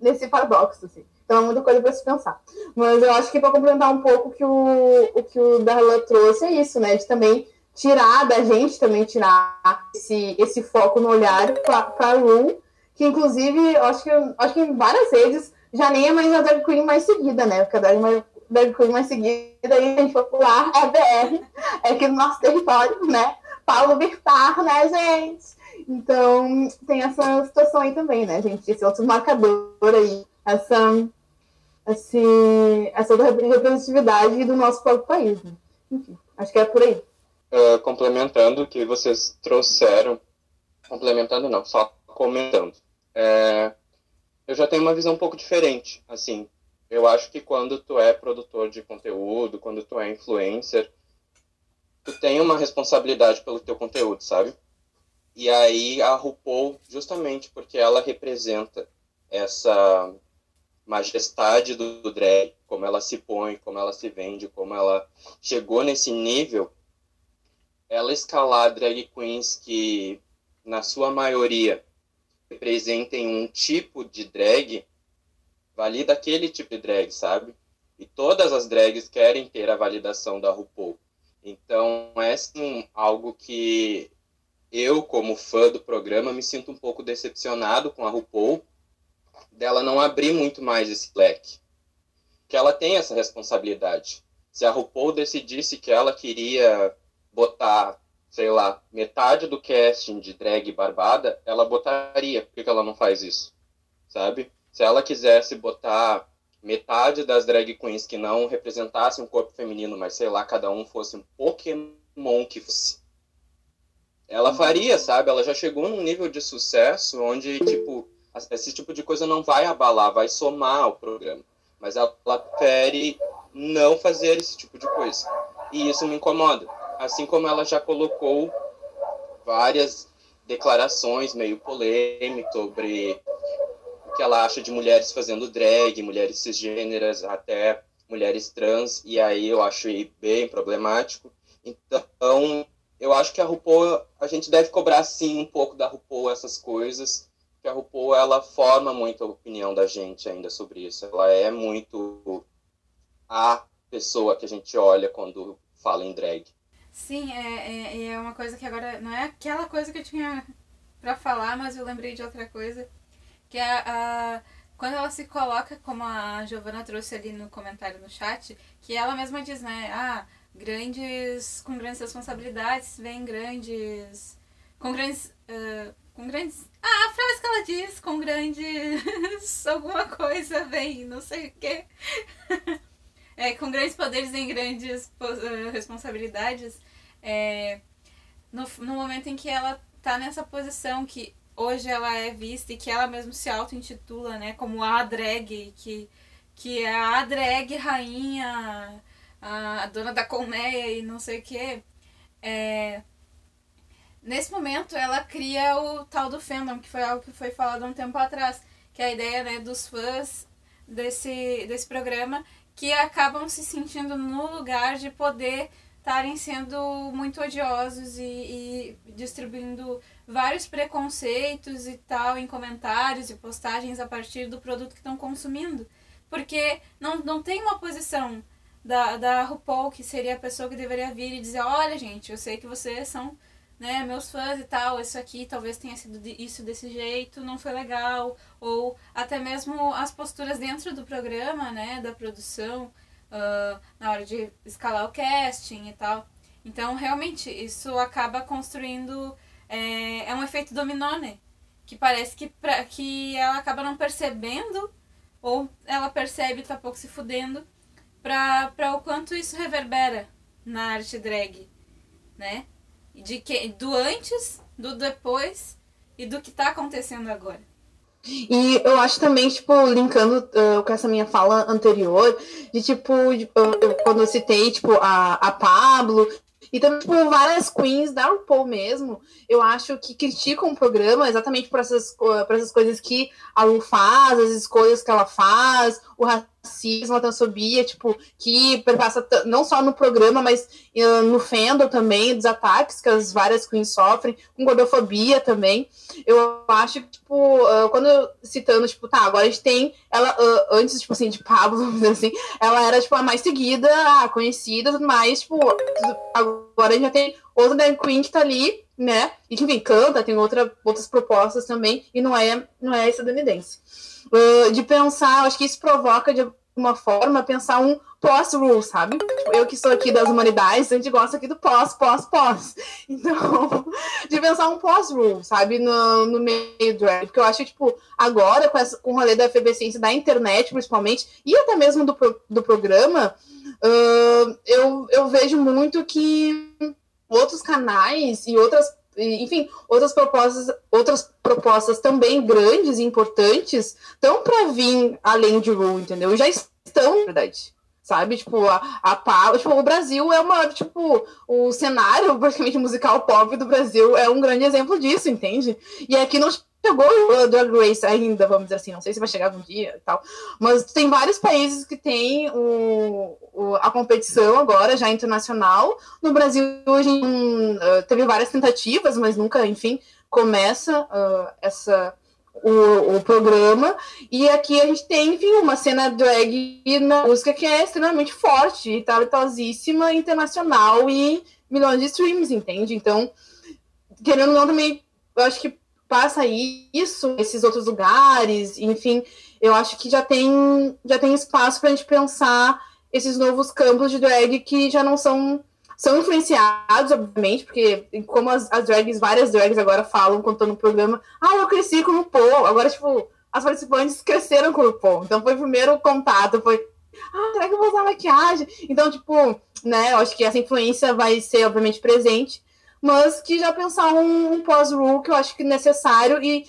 nesse paradoxo, assim. Então é muita coisa para se pensar. Mas eu acho que para complementar um pouco que o, o que o Darlan trouxe é isso, né? De também tirar da gente, também tirar esse, esse foco no olhar para Ru, que inclusive acho que, acho que em várias redes já nem é mais a drag queen mais seguida, né? Porque a drag, drag queen mais seguida, aí a gente popular é a BR, é aqui no nosso território, né? Paulo Birtar, né, gente? Então, tem essa situação aí também, né, gente? Esse outro marcador aí, essa, esse, essa representatividade do nosso próprio país. Né? Enfim, acho que é por aí. Uh, complementando o que vocês trouxeram, complementando não, só comentando. É, eu já tenho uma visão um pouco diferente, assim, eu acho que quando tu é produtor de conteúdo, quando tu é influencer, tu tem uma responsabilidade pelo teu conteúdo, sabe? E aí a RuPaul, justamente porque ela representa essa majestade do, drag, como ela se põe, como ela se vende, como ela chegou nesse nível, ela escalar drag queens que, na sua maioria, representem um tipo de drag, valida aquele tipo de drag, sabe? E todas as drags querem ter a validação da RuPaul. Então, é sim, algo que eu, como fã do programa, me sinto um pouco decepcionado com a RuPaul dela não abrir muito mais esse leque. Que ela tem essa responsabilidade. Se a RuPaul decidisse que ela queria botar, sei lá, metade do casting de drag barbada, ela botaria. Por que ela não faz isso? Sabe? Se ela quisesse botar metade das drag queens que não representassem um corpo feminino, mas sei lá, cada um fosse um Pokémon que fosse ela faria, sabe? Ela já chegou num nível de sucesso onde, tipo, esse tipo de coisa não vai abalar, vai somar ao programa. Mas ela, ela prefere não fazer esse tipo de coisa. E isso me incomoda. Assim como ela já colocou várias declarações meio polêmicas sobre o que ela acha de mulheres fazendo drag, mulheres cisgêneras, até mulheres trans, e aí eu acho bem problemático. Então, eu acho que a RuPaul, a gente deve cobrar sim um pouco da RuPaul essas coisas, que a RuPaul ela forma muito a opinião da gente ainda sobre isso. Ela é muito a pessoa que a gente olha quando fala em drag. Sim, é, é, é uma coisa que agora não é aquela coisa que eu tinha para falar, mas eu lembrei de outra coisa, que é a, quando ela se coloca, como a Giovana trouxe ali no comentário no chat, que ela mesma diz, né, ah, grandes com grandes responsabilidades vem grandes com grandes uh, com grandes. Ah, a frase que ela diz, com grandes. (laughs) alguma coisa vem, não sei o quê. (laughs) é, com grandes poderes e grandes responsabilidades. É, no, no momento em que ela tá nessa posição que hoje ela é vista e que ela mesmo se auto-intitula, né, como a drag, que, que é a drag rainha, a, dona da colmeia e não sei o quê. É, nesse momento ela cria o tal do fandom, que foi algo que foi falado um tempo atrás, que é a ideia né, dos fãs desse, desse programa que acabam se sentindo no lugar de poder estarem sendo muito odiosos e, e, distribuindo vários preconceitos e tal em comentários e postagens a partir do produto que estão consumindo. Porque não, não tem uma posição da, da RuPaul, que seria a pessoa que deveria vir e dizer, olha gente, eu sei que vocês são né, meus fãs e tal, isso aqui talvez tenha sido isso desse jeito, não foi legal, ou até mesmo as posturas dentro do programa, né, da produção, uh, na hora de escalar o casting e tal. Então, realmente, isso acaba construindo, é, é um efeito dominó, né, que parece que, pra, que ela acaba não percebendo, ou ela percebe e tá pouco se fudendo, pra o quanto isso reverbera na arte drag, né? de que, do antes, do depois e do que está acontecendo agora. E eu acho também, tipo, linkando uh, com essa minha fala anterior, de tipo, de, uh, quando eu citei, tipo, a, a Pablo, e também, tipo, várias queens da RuPaul mesmo, eu acho que criticam o programa exatamente por essas, por essas coisas que a Lu faz, as escolhas que ela faz, o a transfobia, tipo, que perpassa não só no programa, mas uh, no fandom também, dos ataques que as várias queens sofrem, com gordofobia também. Eu acho que, tipo, uh, quando eu, citando, tipo, tá, agora a gente tem ela, uh, antes, tipo assim, de Pablo, (laughs) assim, ela era, tipo, a mais seguida, a conhecida, mais, tipo, agora a gente já tem outra drag queen que tá ali, né, e que, enfim, canta, tem outra, outras propostas também, e não é, não é estadunidense. Uh, de pensar, acho que isso provoca de alguma forma pensar um pós-rule, sabe? Tipo, eu que sou aqui das humanidades, a gente gosta aqui do pós, pós, pós. (laughs) Então, de pensar um pós-rule, sabe? No, no meio drag. Porque eu acho tipo, agora, com, essa, com o rolê da efervescência da internet, principalmente, e até mesmo do, do programa, uh, eu, eu vejo muito que outros canais e outras enfim, outras propostas, outras propostas também grandes e importantes estão para vir além de Rule, entendeu? Já estão, na verdade. Sabe, tipo, a, a tipo, o Brasil é uma, tipo, o cenário (laughs) praticamente musical pop do Brasil é um grande exemplo disso, entende? E aqui não chegou o Drag Race ainda, vamos dizer assim, não sei se vai chegar um dia e tal, mas tem vários países que tem o, o, a competição agora, já internacional. No Brasil, hoje uh, teve várias tentativas, mas nunca, enfim, começa uh, essa o, o programa. E aqui a gente tem, enfim, uma cena drag na música que é extremamente forte, talentosíssima, internacional e milhões de streams, entende? Então, querendo ou não, também, eu acho que passa isso, esses outros lugares, enfim, eu acho que já tem, já tem espaço para a gente pensar esses novos campos de drag que já não são são influenciados, obviamente, porque como as, as drags, várias drags agora falam estão no programa, ah, eu cresci com o Paul, agora, tipo, as participantes cresceram com o Paul, então foi o primeiro contato, foi, ah, será que eu vou usar maquiagem? Então, tipo, né, eu acho que essa influência vai ser, obviamente, presente, mas que já pensar um, um pós-rule que eu acho que é necessário e,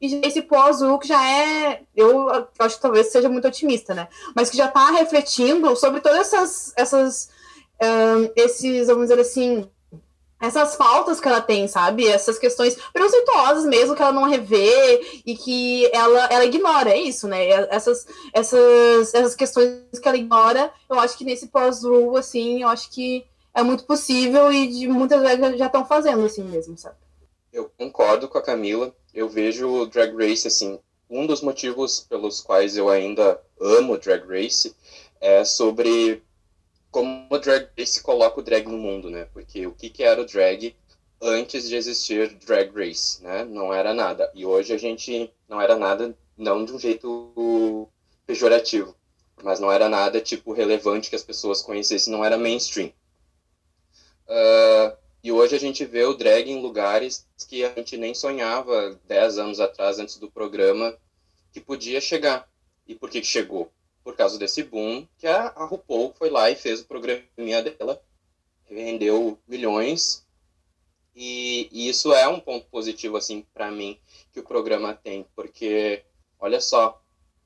e esse que já é, eu acho que talvez seja muito otimista, né? Mas que já está refletindo sobre todas essas, essas um, esses, vamos dizer assim, essas faltas que ela tem, sabe? Essas questões preconceituosas mesmo que ela não revê e que ela, ela ignora, é isso, né? Essas, essas, essas questões que ela ignora, eu acho que nesse pós-rule, assim, eu acho que é muito possível e de muitas vezes já estão fazendo assim mesmo, sabe? Eu concordo com a Camila. Eu vejo o Drag Race assim. Um dos motivos pelos quais eu ainda amo Drag Race é sobre como o Drag Race coloca o drag no mundo, né? Porque o que, que era o drag antes de existir Drag Race, né? Não era nada. E hoje a gente não era nada, não de um jeito pejorativo, mas não era nada tipo relevante que as pessoas conhecessem, não era mainstream. Uh, E hoje a gente vê o drag em lugares que a gente nem sonhava 10 anos atrás, antes do programa, que podia chegar. E por que, chegou? Por causa desse boom que a, a RuPaul foi lá e fez o programinha dela, rendeu milhões. E, e isso é um ponto positivo, assim, para mim, que o programa tem, porque, olha só,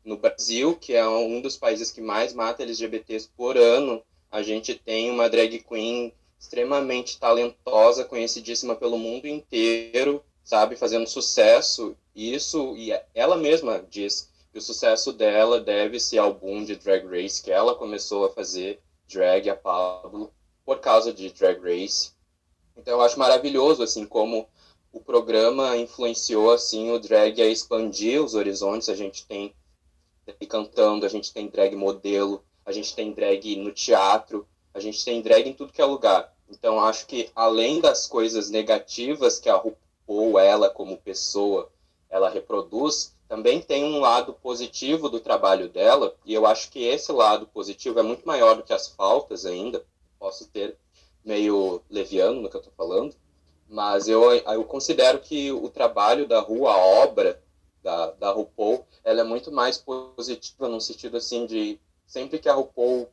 no Brasil, que é um dos países que mais mata LGBTs por ano, a gente tem uma drag queen extremamente talentosa, conhecidíssima pelo mundo inteiro, sabe, fazendo sucesso. Isso, e ela mesma diz que o sucesso dela deve-se ao boom de Drag Race, que ela começou a fazer drag, a Pablo, por causa de Drag Race. Então eu acho maravilhoso, assim, como o programa influenciou, assim, o drag a expandir os horizontes. A gente tem drag cantando, a gente tem drag modelo, a gente tem drag no teatro, a gente tem drag em tudo que é lugar. Então, acho que além das coisas negativas que a RuPaul, ela como pessoa, ela reproduz, também tem um lado positivo do trabalho dela, e eu acho que esse lado positivo é muito maior do que as faltas ainda. Posso ter meio leviano no que eu estou falando, mas eu, eu considero que o trabalho da Ru, a obra da, da RuPaul, ela é muito mais positiva no sentido assim de sempre que a RuPaul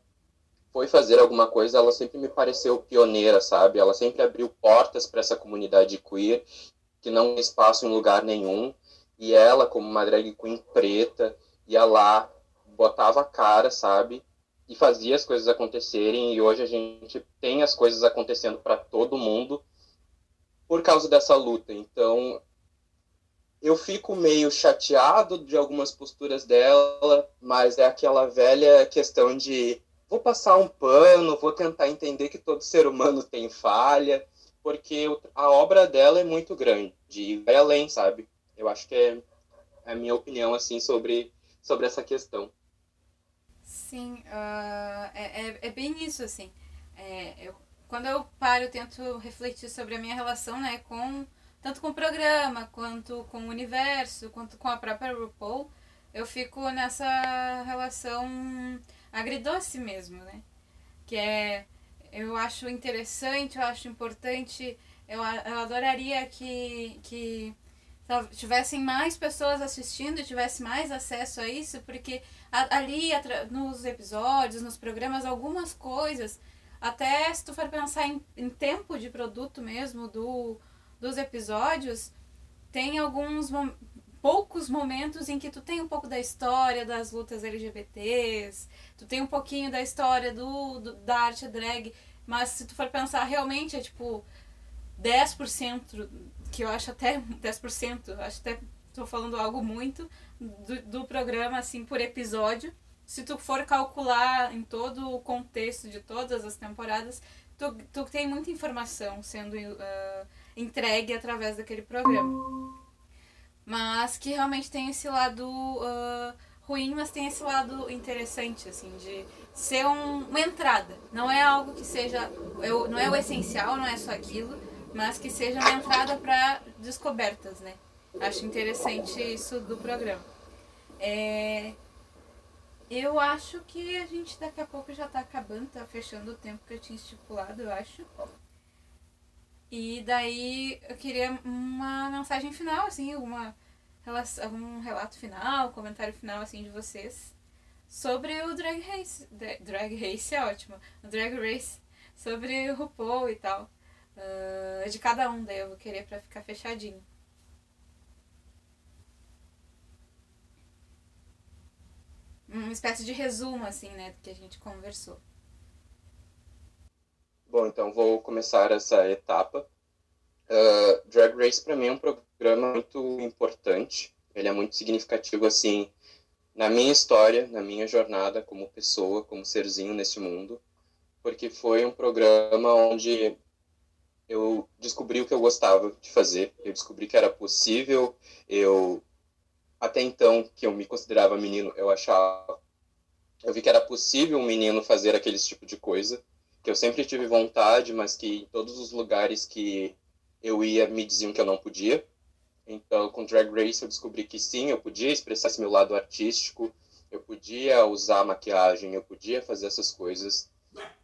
foi fazer alguma coisa, ela sempre me pareceu pioneira, sabe? Ela sempre abriu portas para essa comunidade queer, que não tem espaço em lugar nenhum. E ela, como uma drag queen preta, ia lá, botava a cara, sabe? E fazia as coisas acontecerem. E hoje a gente tem as coisas acontecendo para todo mundo por causa dessa luta. Então, eu fico meio chateado de algumas posturas dela, mas é aquela velha questão de vou passar um pano, vou tentar entender que todo ser humano tem falha, porque a obra dela é muito grande e vai além, sabe? Eu acho que é, é a minha opinião assim sobre sobre essa questão. Sim, uh, é, é, é, bem isso assim. É, eu, quando eu paro, eu tento refletir sobre a minha relação, né, com tanto com o programa quanto com o universo, quanto com a própria RuPaul. Eu fico nessa relação agridoce mesmo, né? Que é, eu acho interessante, eu acho importante, eu, eu adoraria que, que tivessem mais pessoas assistindo tivesse mais acesso a isso, porque ali nos episódios, nos programas, algumas coisas, até se tu for pensar em, em tempo de produto mesmo do, dos episódios, tem alguns poucos momentos em que tu tem um pouco da história das lutas LGBTs, tu tem um pouquinho da história do, do da arte drag, mas se tu for pensar realmente é tipo 10%, que eu acho até (laughs) 10%, acho até tô falando algo muito do, do programa assim por episódio. Se tu for calcular em todo o contexto de todas as temporadas, tu, tu tem muita informação sendo uh, entregue através daquele programa. Mas que realmente tem esse lado uh, ruim, mas tem esse lado interessante, assim, de ser um, uma entrada. Não é algo que seja. Eu, não é o essencial, não é só aquilo, mas que seja uma entrada para descobertas, né? Acho interessante isso do programa. É, eu acho que a gente daqui a pouco já tá acabando, tá fechando o tempo que eu tinha estipulado, eu acho. E daí eu queria uma mensagem final, assim, uma, algum relato final, comentário final, assim, de vocês sobre o Drag Race. Drag Race é ótimo. O Drag Race. Sobre o RuPaul e tal. Uh, de cada um, daí eu vou querer pra ficar fechadinho. Uma espécie de resumo, assim, né, do que a gente conversou. Bom, então vou começar essa etapa. Uh, Drag Race para mim é um programa muito importante. Ele é muito significativo assim na minha história, na minha jornada como pessoa, como serzinho nesse mundo, porque foi um programa onde eu descobri o que eu gostava de fazer. Eu descobri que era possível. Eu até então que eu me considerava menino, eu achava eu vi que era possível um menino fazer aquele tipo de coisa que eu sempre tive vontade, mas que em todos os lugares que eu ia me diziam que eu não podia. Então, com Drag Race eu descobri que sim, eu podia expressar esse meu lado artístico, eu podia usar maquiagem, eu podia fazer essas coisas.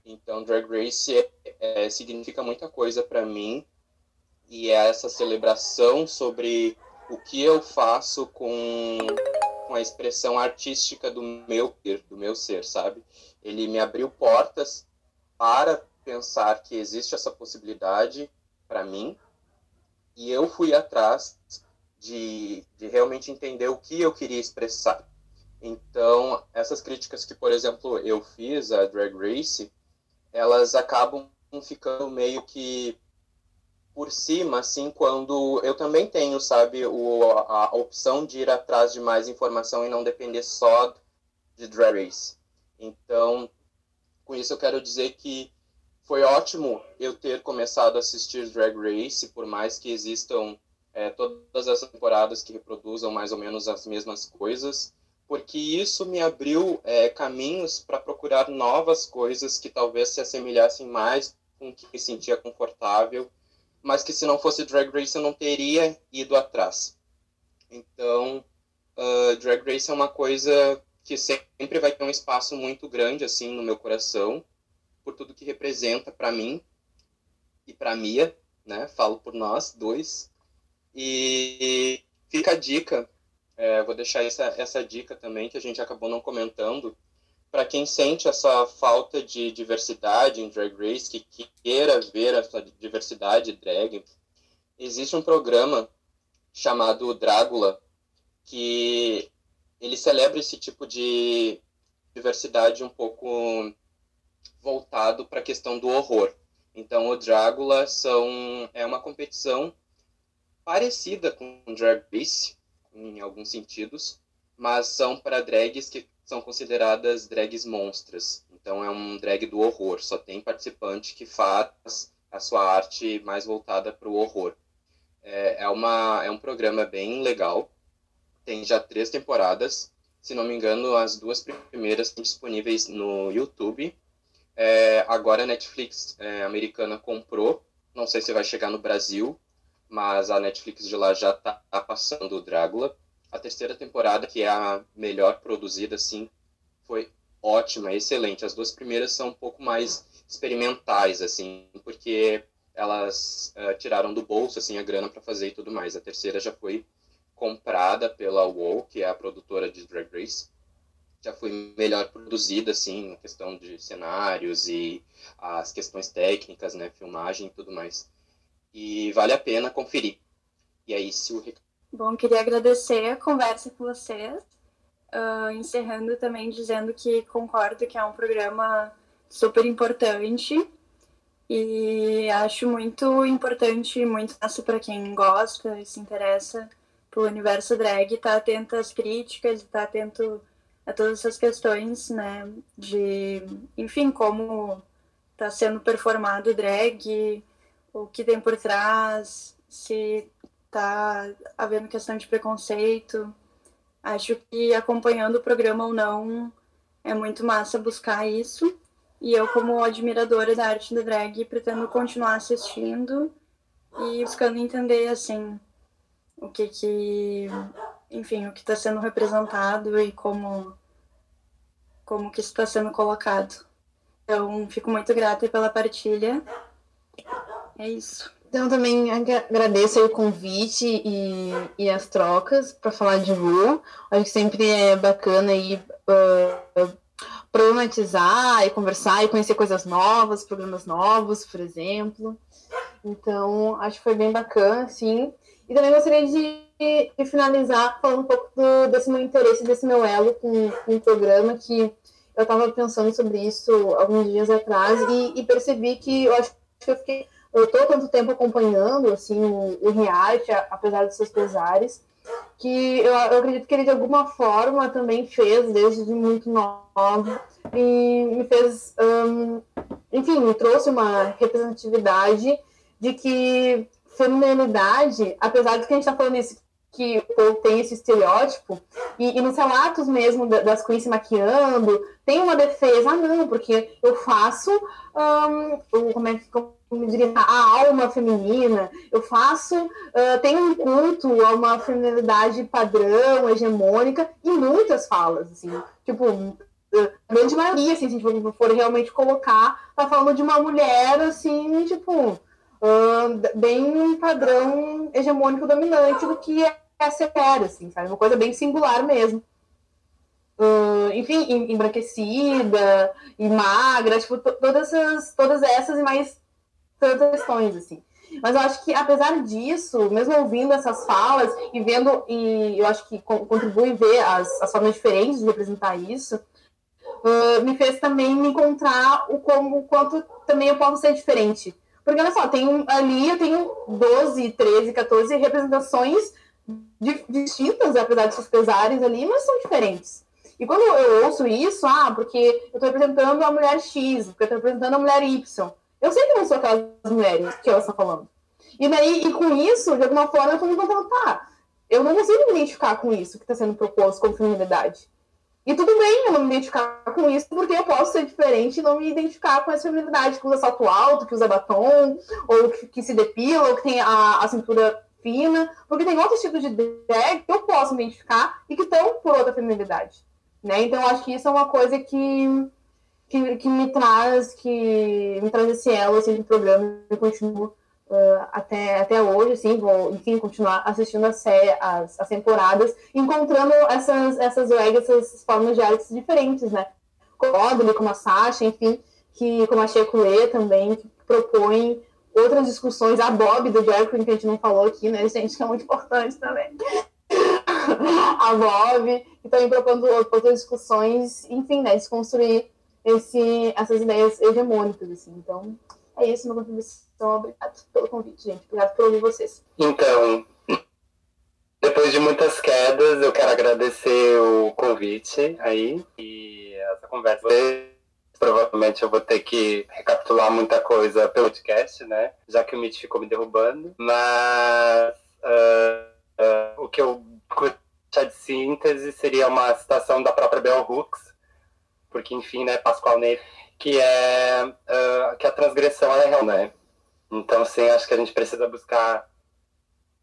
Então, Drag Race é, é, significa muita coisa para mim e é essa celebração sobre o que eu faço com, com a expressão artística do meu do meu ser, sabe? Ele me abriu portas para pensar que existe essa possibilidade para mim e eu fui atrás de, de realmente entender o que eu queria expressar. Então, essas críticas que, por exemplo, eu fiz a Drag Race, elas acabam ficando meio que por cima, assim, quando eu também tenho, sabe, o, a, a opção de ir atrás de mais informação e não depender só de Drag Race. Então, com isso eu quero dizer que foi ótimo eu ter começado a assistir Drag Race, por mais que existam é, todas as temporadas que reproduzam mais ou menos as mesmas coisas, porque isso me abriu é, caminhos para procurar novas coisas que talvez se assemelhassem mais com o que me sentia confortável, mas que se não fosse Drag Race eu não teria ido atrás. Então, uh, Drag Race é uma coisa que sempre vai ter um espaço muito grande assim no meu coração, por tudo que representa para mim e para Mia, né? Falo por nós dois. E fica a dica, é, vou deixar essa, essa dica também que a gente acabou não comentando, para quem sente essa falta de diversidade em Drag Race, que, que queira ver essa diversidade drag, existe um programa chamado Drácula, que ele celebra esse tipo de diversidade um pouco voltado para a questão do horror. Então, o Drácula são, é uma competição parecida com Drag Race, em alguns sentidos, mas são para drags que são consideradas drags monstras. Então, é um drag do horror, só tem participante que faz a sua arte mais voltada para o horror. É, é, uma, é um programa bem legal, tem já três temporadas, se não me engano, as duas primeiras estão disponíveis no YouTube é, agora a Netflix é, americana comprou, não sei se vai chegar no Brasil, mas a Netflix de lá já está passando o Drácula. A terceira temporada, que é a melhor produzida, assim, foi ótima, excelente. As duas primeiras são um pouco mais experimentais, assim, porque elas uh, tiraram do bolso, assim, a grana para fazer e tudo mais. A terceira já foi comprada pela WoW, que é a produtora de Drag Race já foi melhor produzida, assim, na questão de cenários e as questões técnicas, né, filmagem e tudo mais. E vale a pena conferir. E aí, se o Bom, queria agradecer a conversa com vocês, uh, encerrando também dizendo que concordo que é um programa super importante e acho muito importante, muito massa para quem gosta e se interessa pelo universo drag, tá atento às críticas, tá atento a todas essas questões, né, de, enfim, como está sendo performado o drag, o que tem por trás, se está havendo questão de preconceito. Acho que acompanhando o programa ou não, é muito massa buscar isso. E eu, como admiradora da arte do drag, pretendo continuar assistindo e buscando entender, assim, o que que enfim, o que está sendo representado e como, como que está sendo colocado. Então, fico muito grata pela partilha. É isso. Então, também agradeço o convite e, e as trocas para falar de Ru. Acho que sempre é bacana aí uh, problematizar e conversar e conhecer coisas novas, programas novos, por exemplo. Então, acho que foi bem bacana, sim. E também gostaria de e, finalizar falando um pouco do, desse meu interesse, desse meu elo com, com o programa, que eu estava pensando sobre isso alguns dias atrás e, e, percebi que eu acho que eu fiquei. Eu estou tanto tempo acompanhando assim, o, o reality, apesar dos seus pesares, que eu, eu, acredito que ele de alguma forma também fez, desde muito novo, e me fez, um, enfim, me trouxe uma representatividade de que feminilidade, apesar de que a gente está falando isso que o povo tem esse estereótipo, e, e, nos relatos mesmo das queens se maquiando, tem uma defesa, ah, não, porque eu faço, um, como é que como diria, a alma feminina, eu faço, uh, tem um culto a uma feminilidade padrão, hegemônica, e muitas falas, assim, tipo, a grande maioria, assim, se a gente for realmente colocar, tá falando de uma mulher, assim, tipo, uh, bem um padrão hegemônico dominante do que é a CPR, assim, sabe? Uma coisa bem singular mesmo. Uh, enfim, embranquecida e magra, tipo, todas essas, todas essas e mais tantas questões, assim. Mas eu acho que, apesar disso, mesmo ouvindo essas falas e vendo, e eu acho que contribui ver as, as formas diferentes de representar isso, uh, me fez também me encontrar o, como, quanto também eu posso ser diferente. Porque, olha só, tem ali eu tenho 12, 13, 14 representações distintas, apesar de seus pesares ali, mas são diferentes. E quando eu ouço isso, ah, porque eu estou representando a mulher X, porque eu estou representando a mulher Y, eu sei que não sou aquelas mulheres que ela está falando. E daí, e com isso, de alguma forma, eu estou me contando, tá, eu não consigo me identificar com isso que está sendo proposto como feminilidade. E tudo bem eu não me identificar com isso, porque eu posso ser diferente e não me identificar com essa feminilidade que usa salto alto, que usa batom, ou que, que se depila, ou que tem a, a cintura fina, porque tem outros tipos de drag que eu posso me identificar e que estão por outra feminilidade. Né? Então, acho que isso é uma coisa que, que, que me traz que me traz esse elo assim, de programa e continuo uh, até, até hoje, assim, vou, enfim, continuar assistindo a série, as, as temporadas, encontrando essas, essas drags, essas formas de artes diferentes, né? Como a Audrey, como a Sasha, enfim, que, como a Checulê também, que propõem outras discussões, a Bob do Drag que a gente não falou aqui, né, gente, que é muito importante também. (laughs) a Bob, que também propondo outras discussões, enfim, né, desconstruir esse, essas ideias hegemônicas, assim. Então, é isso, minha contribuição. Obrigado pelo convite, gente. Obrigado por ouvir vocês. Então, depois de muitas quedas, eu quero agradecer o convite aí e essa conversa. Provavelmente eu vou ter que recapitular muita coisa pelo podcast, né? Já que o Mitch ficou me derrubando. Mas uh, uh, o que eu curtia de síntese seria uma citação da própria Bell Hooks, porque, enfim, né, Pascoal Ney, que é uh, que a transgressão é real, né? Então, sim, acho que a gente precisa buscar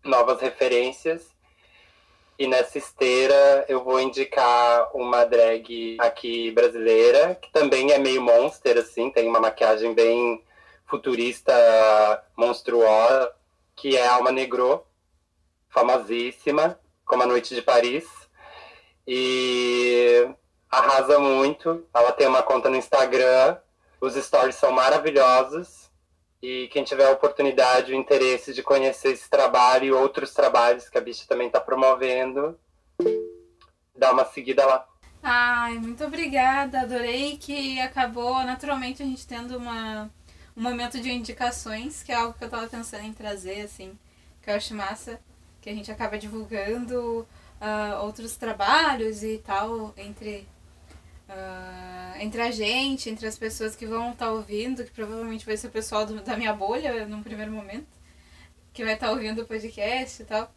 novas referências e nessa esteira eu vou indicar uma drag aqui brasileira, que também é meio monster, assim, tem uma maquiagem bem futurista, monstruosa, que é Alma Negro, famosíssima, como a Noite de Paris. E arrasa muito. Ela tem uma conta no Instagram, os stories são maravilhosos. E quem tiver a oportunidade, o interesse de conhecer esse trabalho e outros trabalhos que a bicha também está promovendo, dá uma seguida lá. Ai, muito obrigada. Adorei que acabou naturalmente a gente tendo uma, um momento de indicações, que é algo que eu estava pensando em trazer, assim, que eu acho massa, que a gente acaba divulgando uh, outros trabalhos e tal entre uh, entre a gente, entre as pessoas que vão estar tá ouvindo, que provavelmente vai ser o pessoal do, da minha bolha num primeiro momento, que vai estar tá ouvindo o podcast e tal.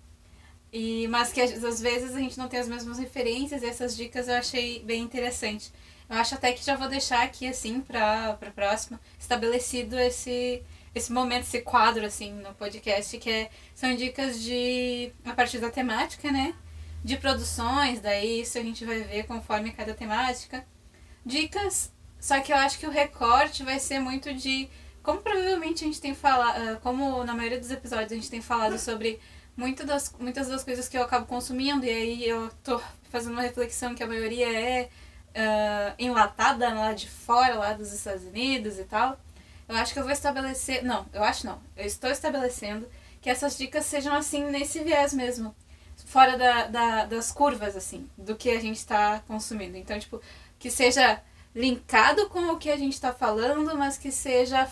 E, mas que às vezes a gente não tem as mesmas referências e essas dicas eu achei bem interessante. Eu acho até que já vou deixar aqui, assim, para a próxima, estabelecido esse, esse momento, esse quadro, assim, no podcast, que é, são dicas de, a partir da temática, né? De produções, daí isso a gente vai ver conforme cada temática. Dicas, só que eu acho que o recorte vai ser muito de. Como provavelmente a gente tem falado, ah, como na maioria dos episódios a gente tem falado sobre muito das, muitas das coisas que eu acabo consumindo, e aí eu tô fazendo uma reflexão que a maioria é uh, enlatada lá de fora, lá dos Estados Unidos e tal. Eu acho que eu vou estabelecer. Não, eu acho não. Eu estou estabelecendo que essas dicas sejam assim nesse viés mesmo fora da, da, das curvas, assim, do que a gente está consumindo. Então, tipo, que seja linkado com o que a gente está falando, mas que seja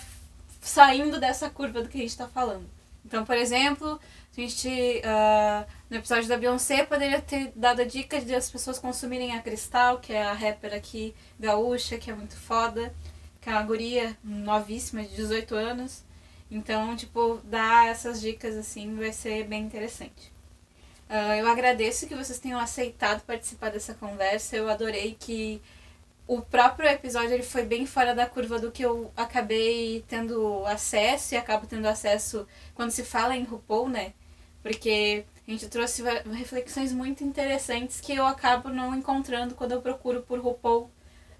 saindo dessa curva do que a gente está falando. Então, por exemplo, a gente, uh, no episódio da Beyoncé, poderia ter dado a dica de as pessoas consumirem a Cristal, que é a rapper aqui gaúcha, que é muito foda, que é uma guria novíssima, de 18 anos. Então, tipo, dar essas dicas assim vai ser bem interessante. Uh, eu agradeço que vocês tenham aceitado participar dessa conversa. Eu adorei que o próprio episódio ele foi bem fora da curva do que eu acabei tendo acesso e acabo tendo acesso quando se fala em RuPaul, né? Porque a gente trouxe reflexões muito interessantes que eu acabo não encontrando quando eu procuro por RuPaul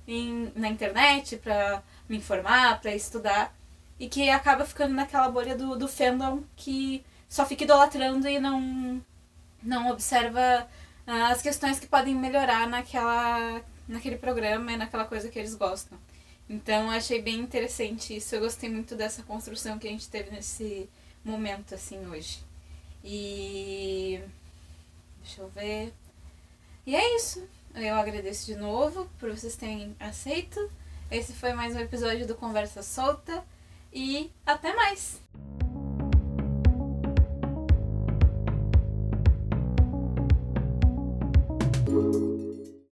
em, na internet para me informar, para estudar, e que acaba ficando naquela bolha do, do fandom que só fica idolatrando e não, não observa ah, as questões que podem melhorar naquela, naquele programa e naquela coisa que eles gostam. Então achei bem interessante isso. Eu gostei muito dessa construção que a gente teve nesse momento assim hoje. E deixa eu ver. E é isso. Eu agradeço de novo por vocês terem aceito. Esse foi mais um episódio do Conversa Solta e até mais.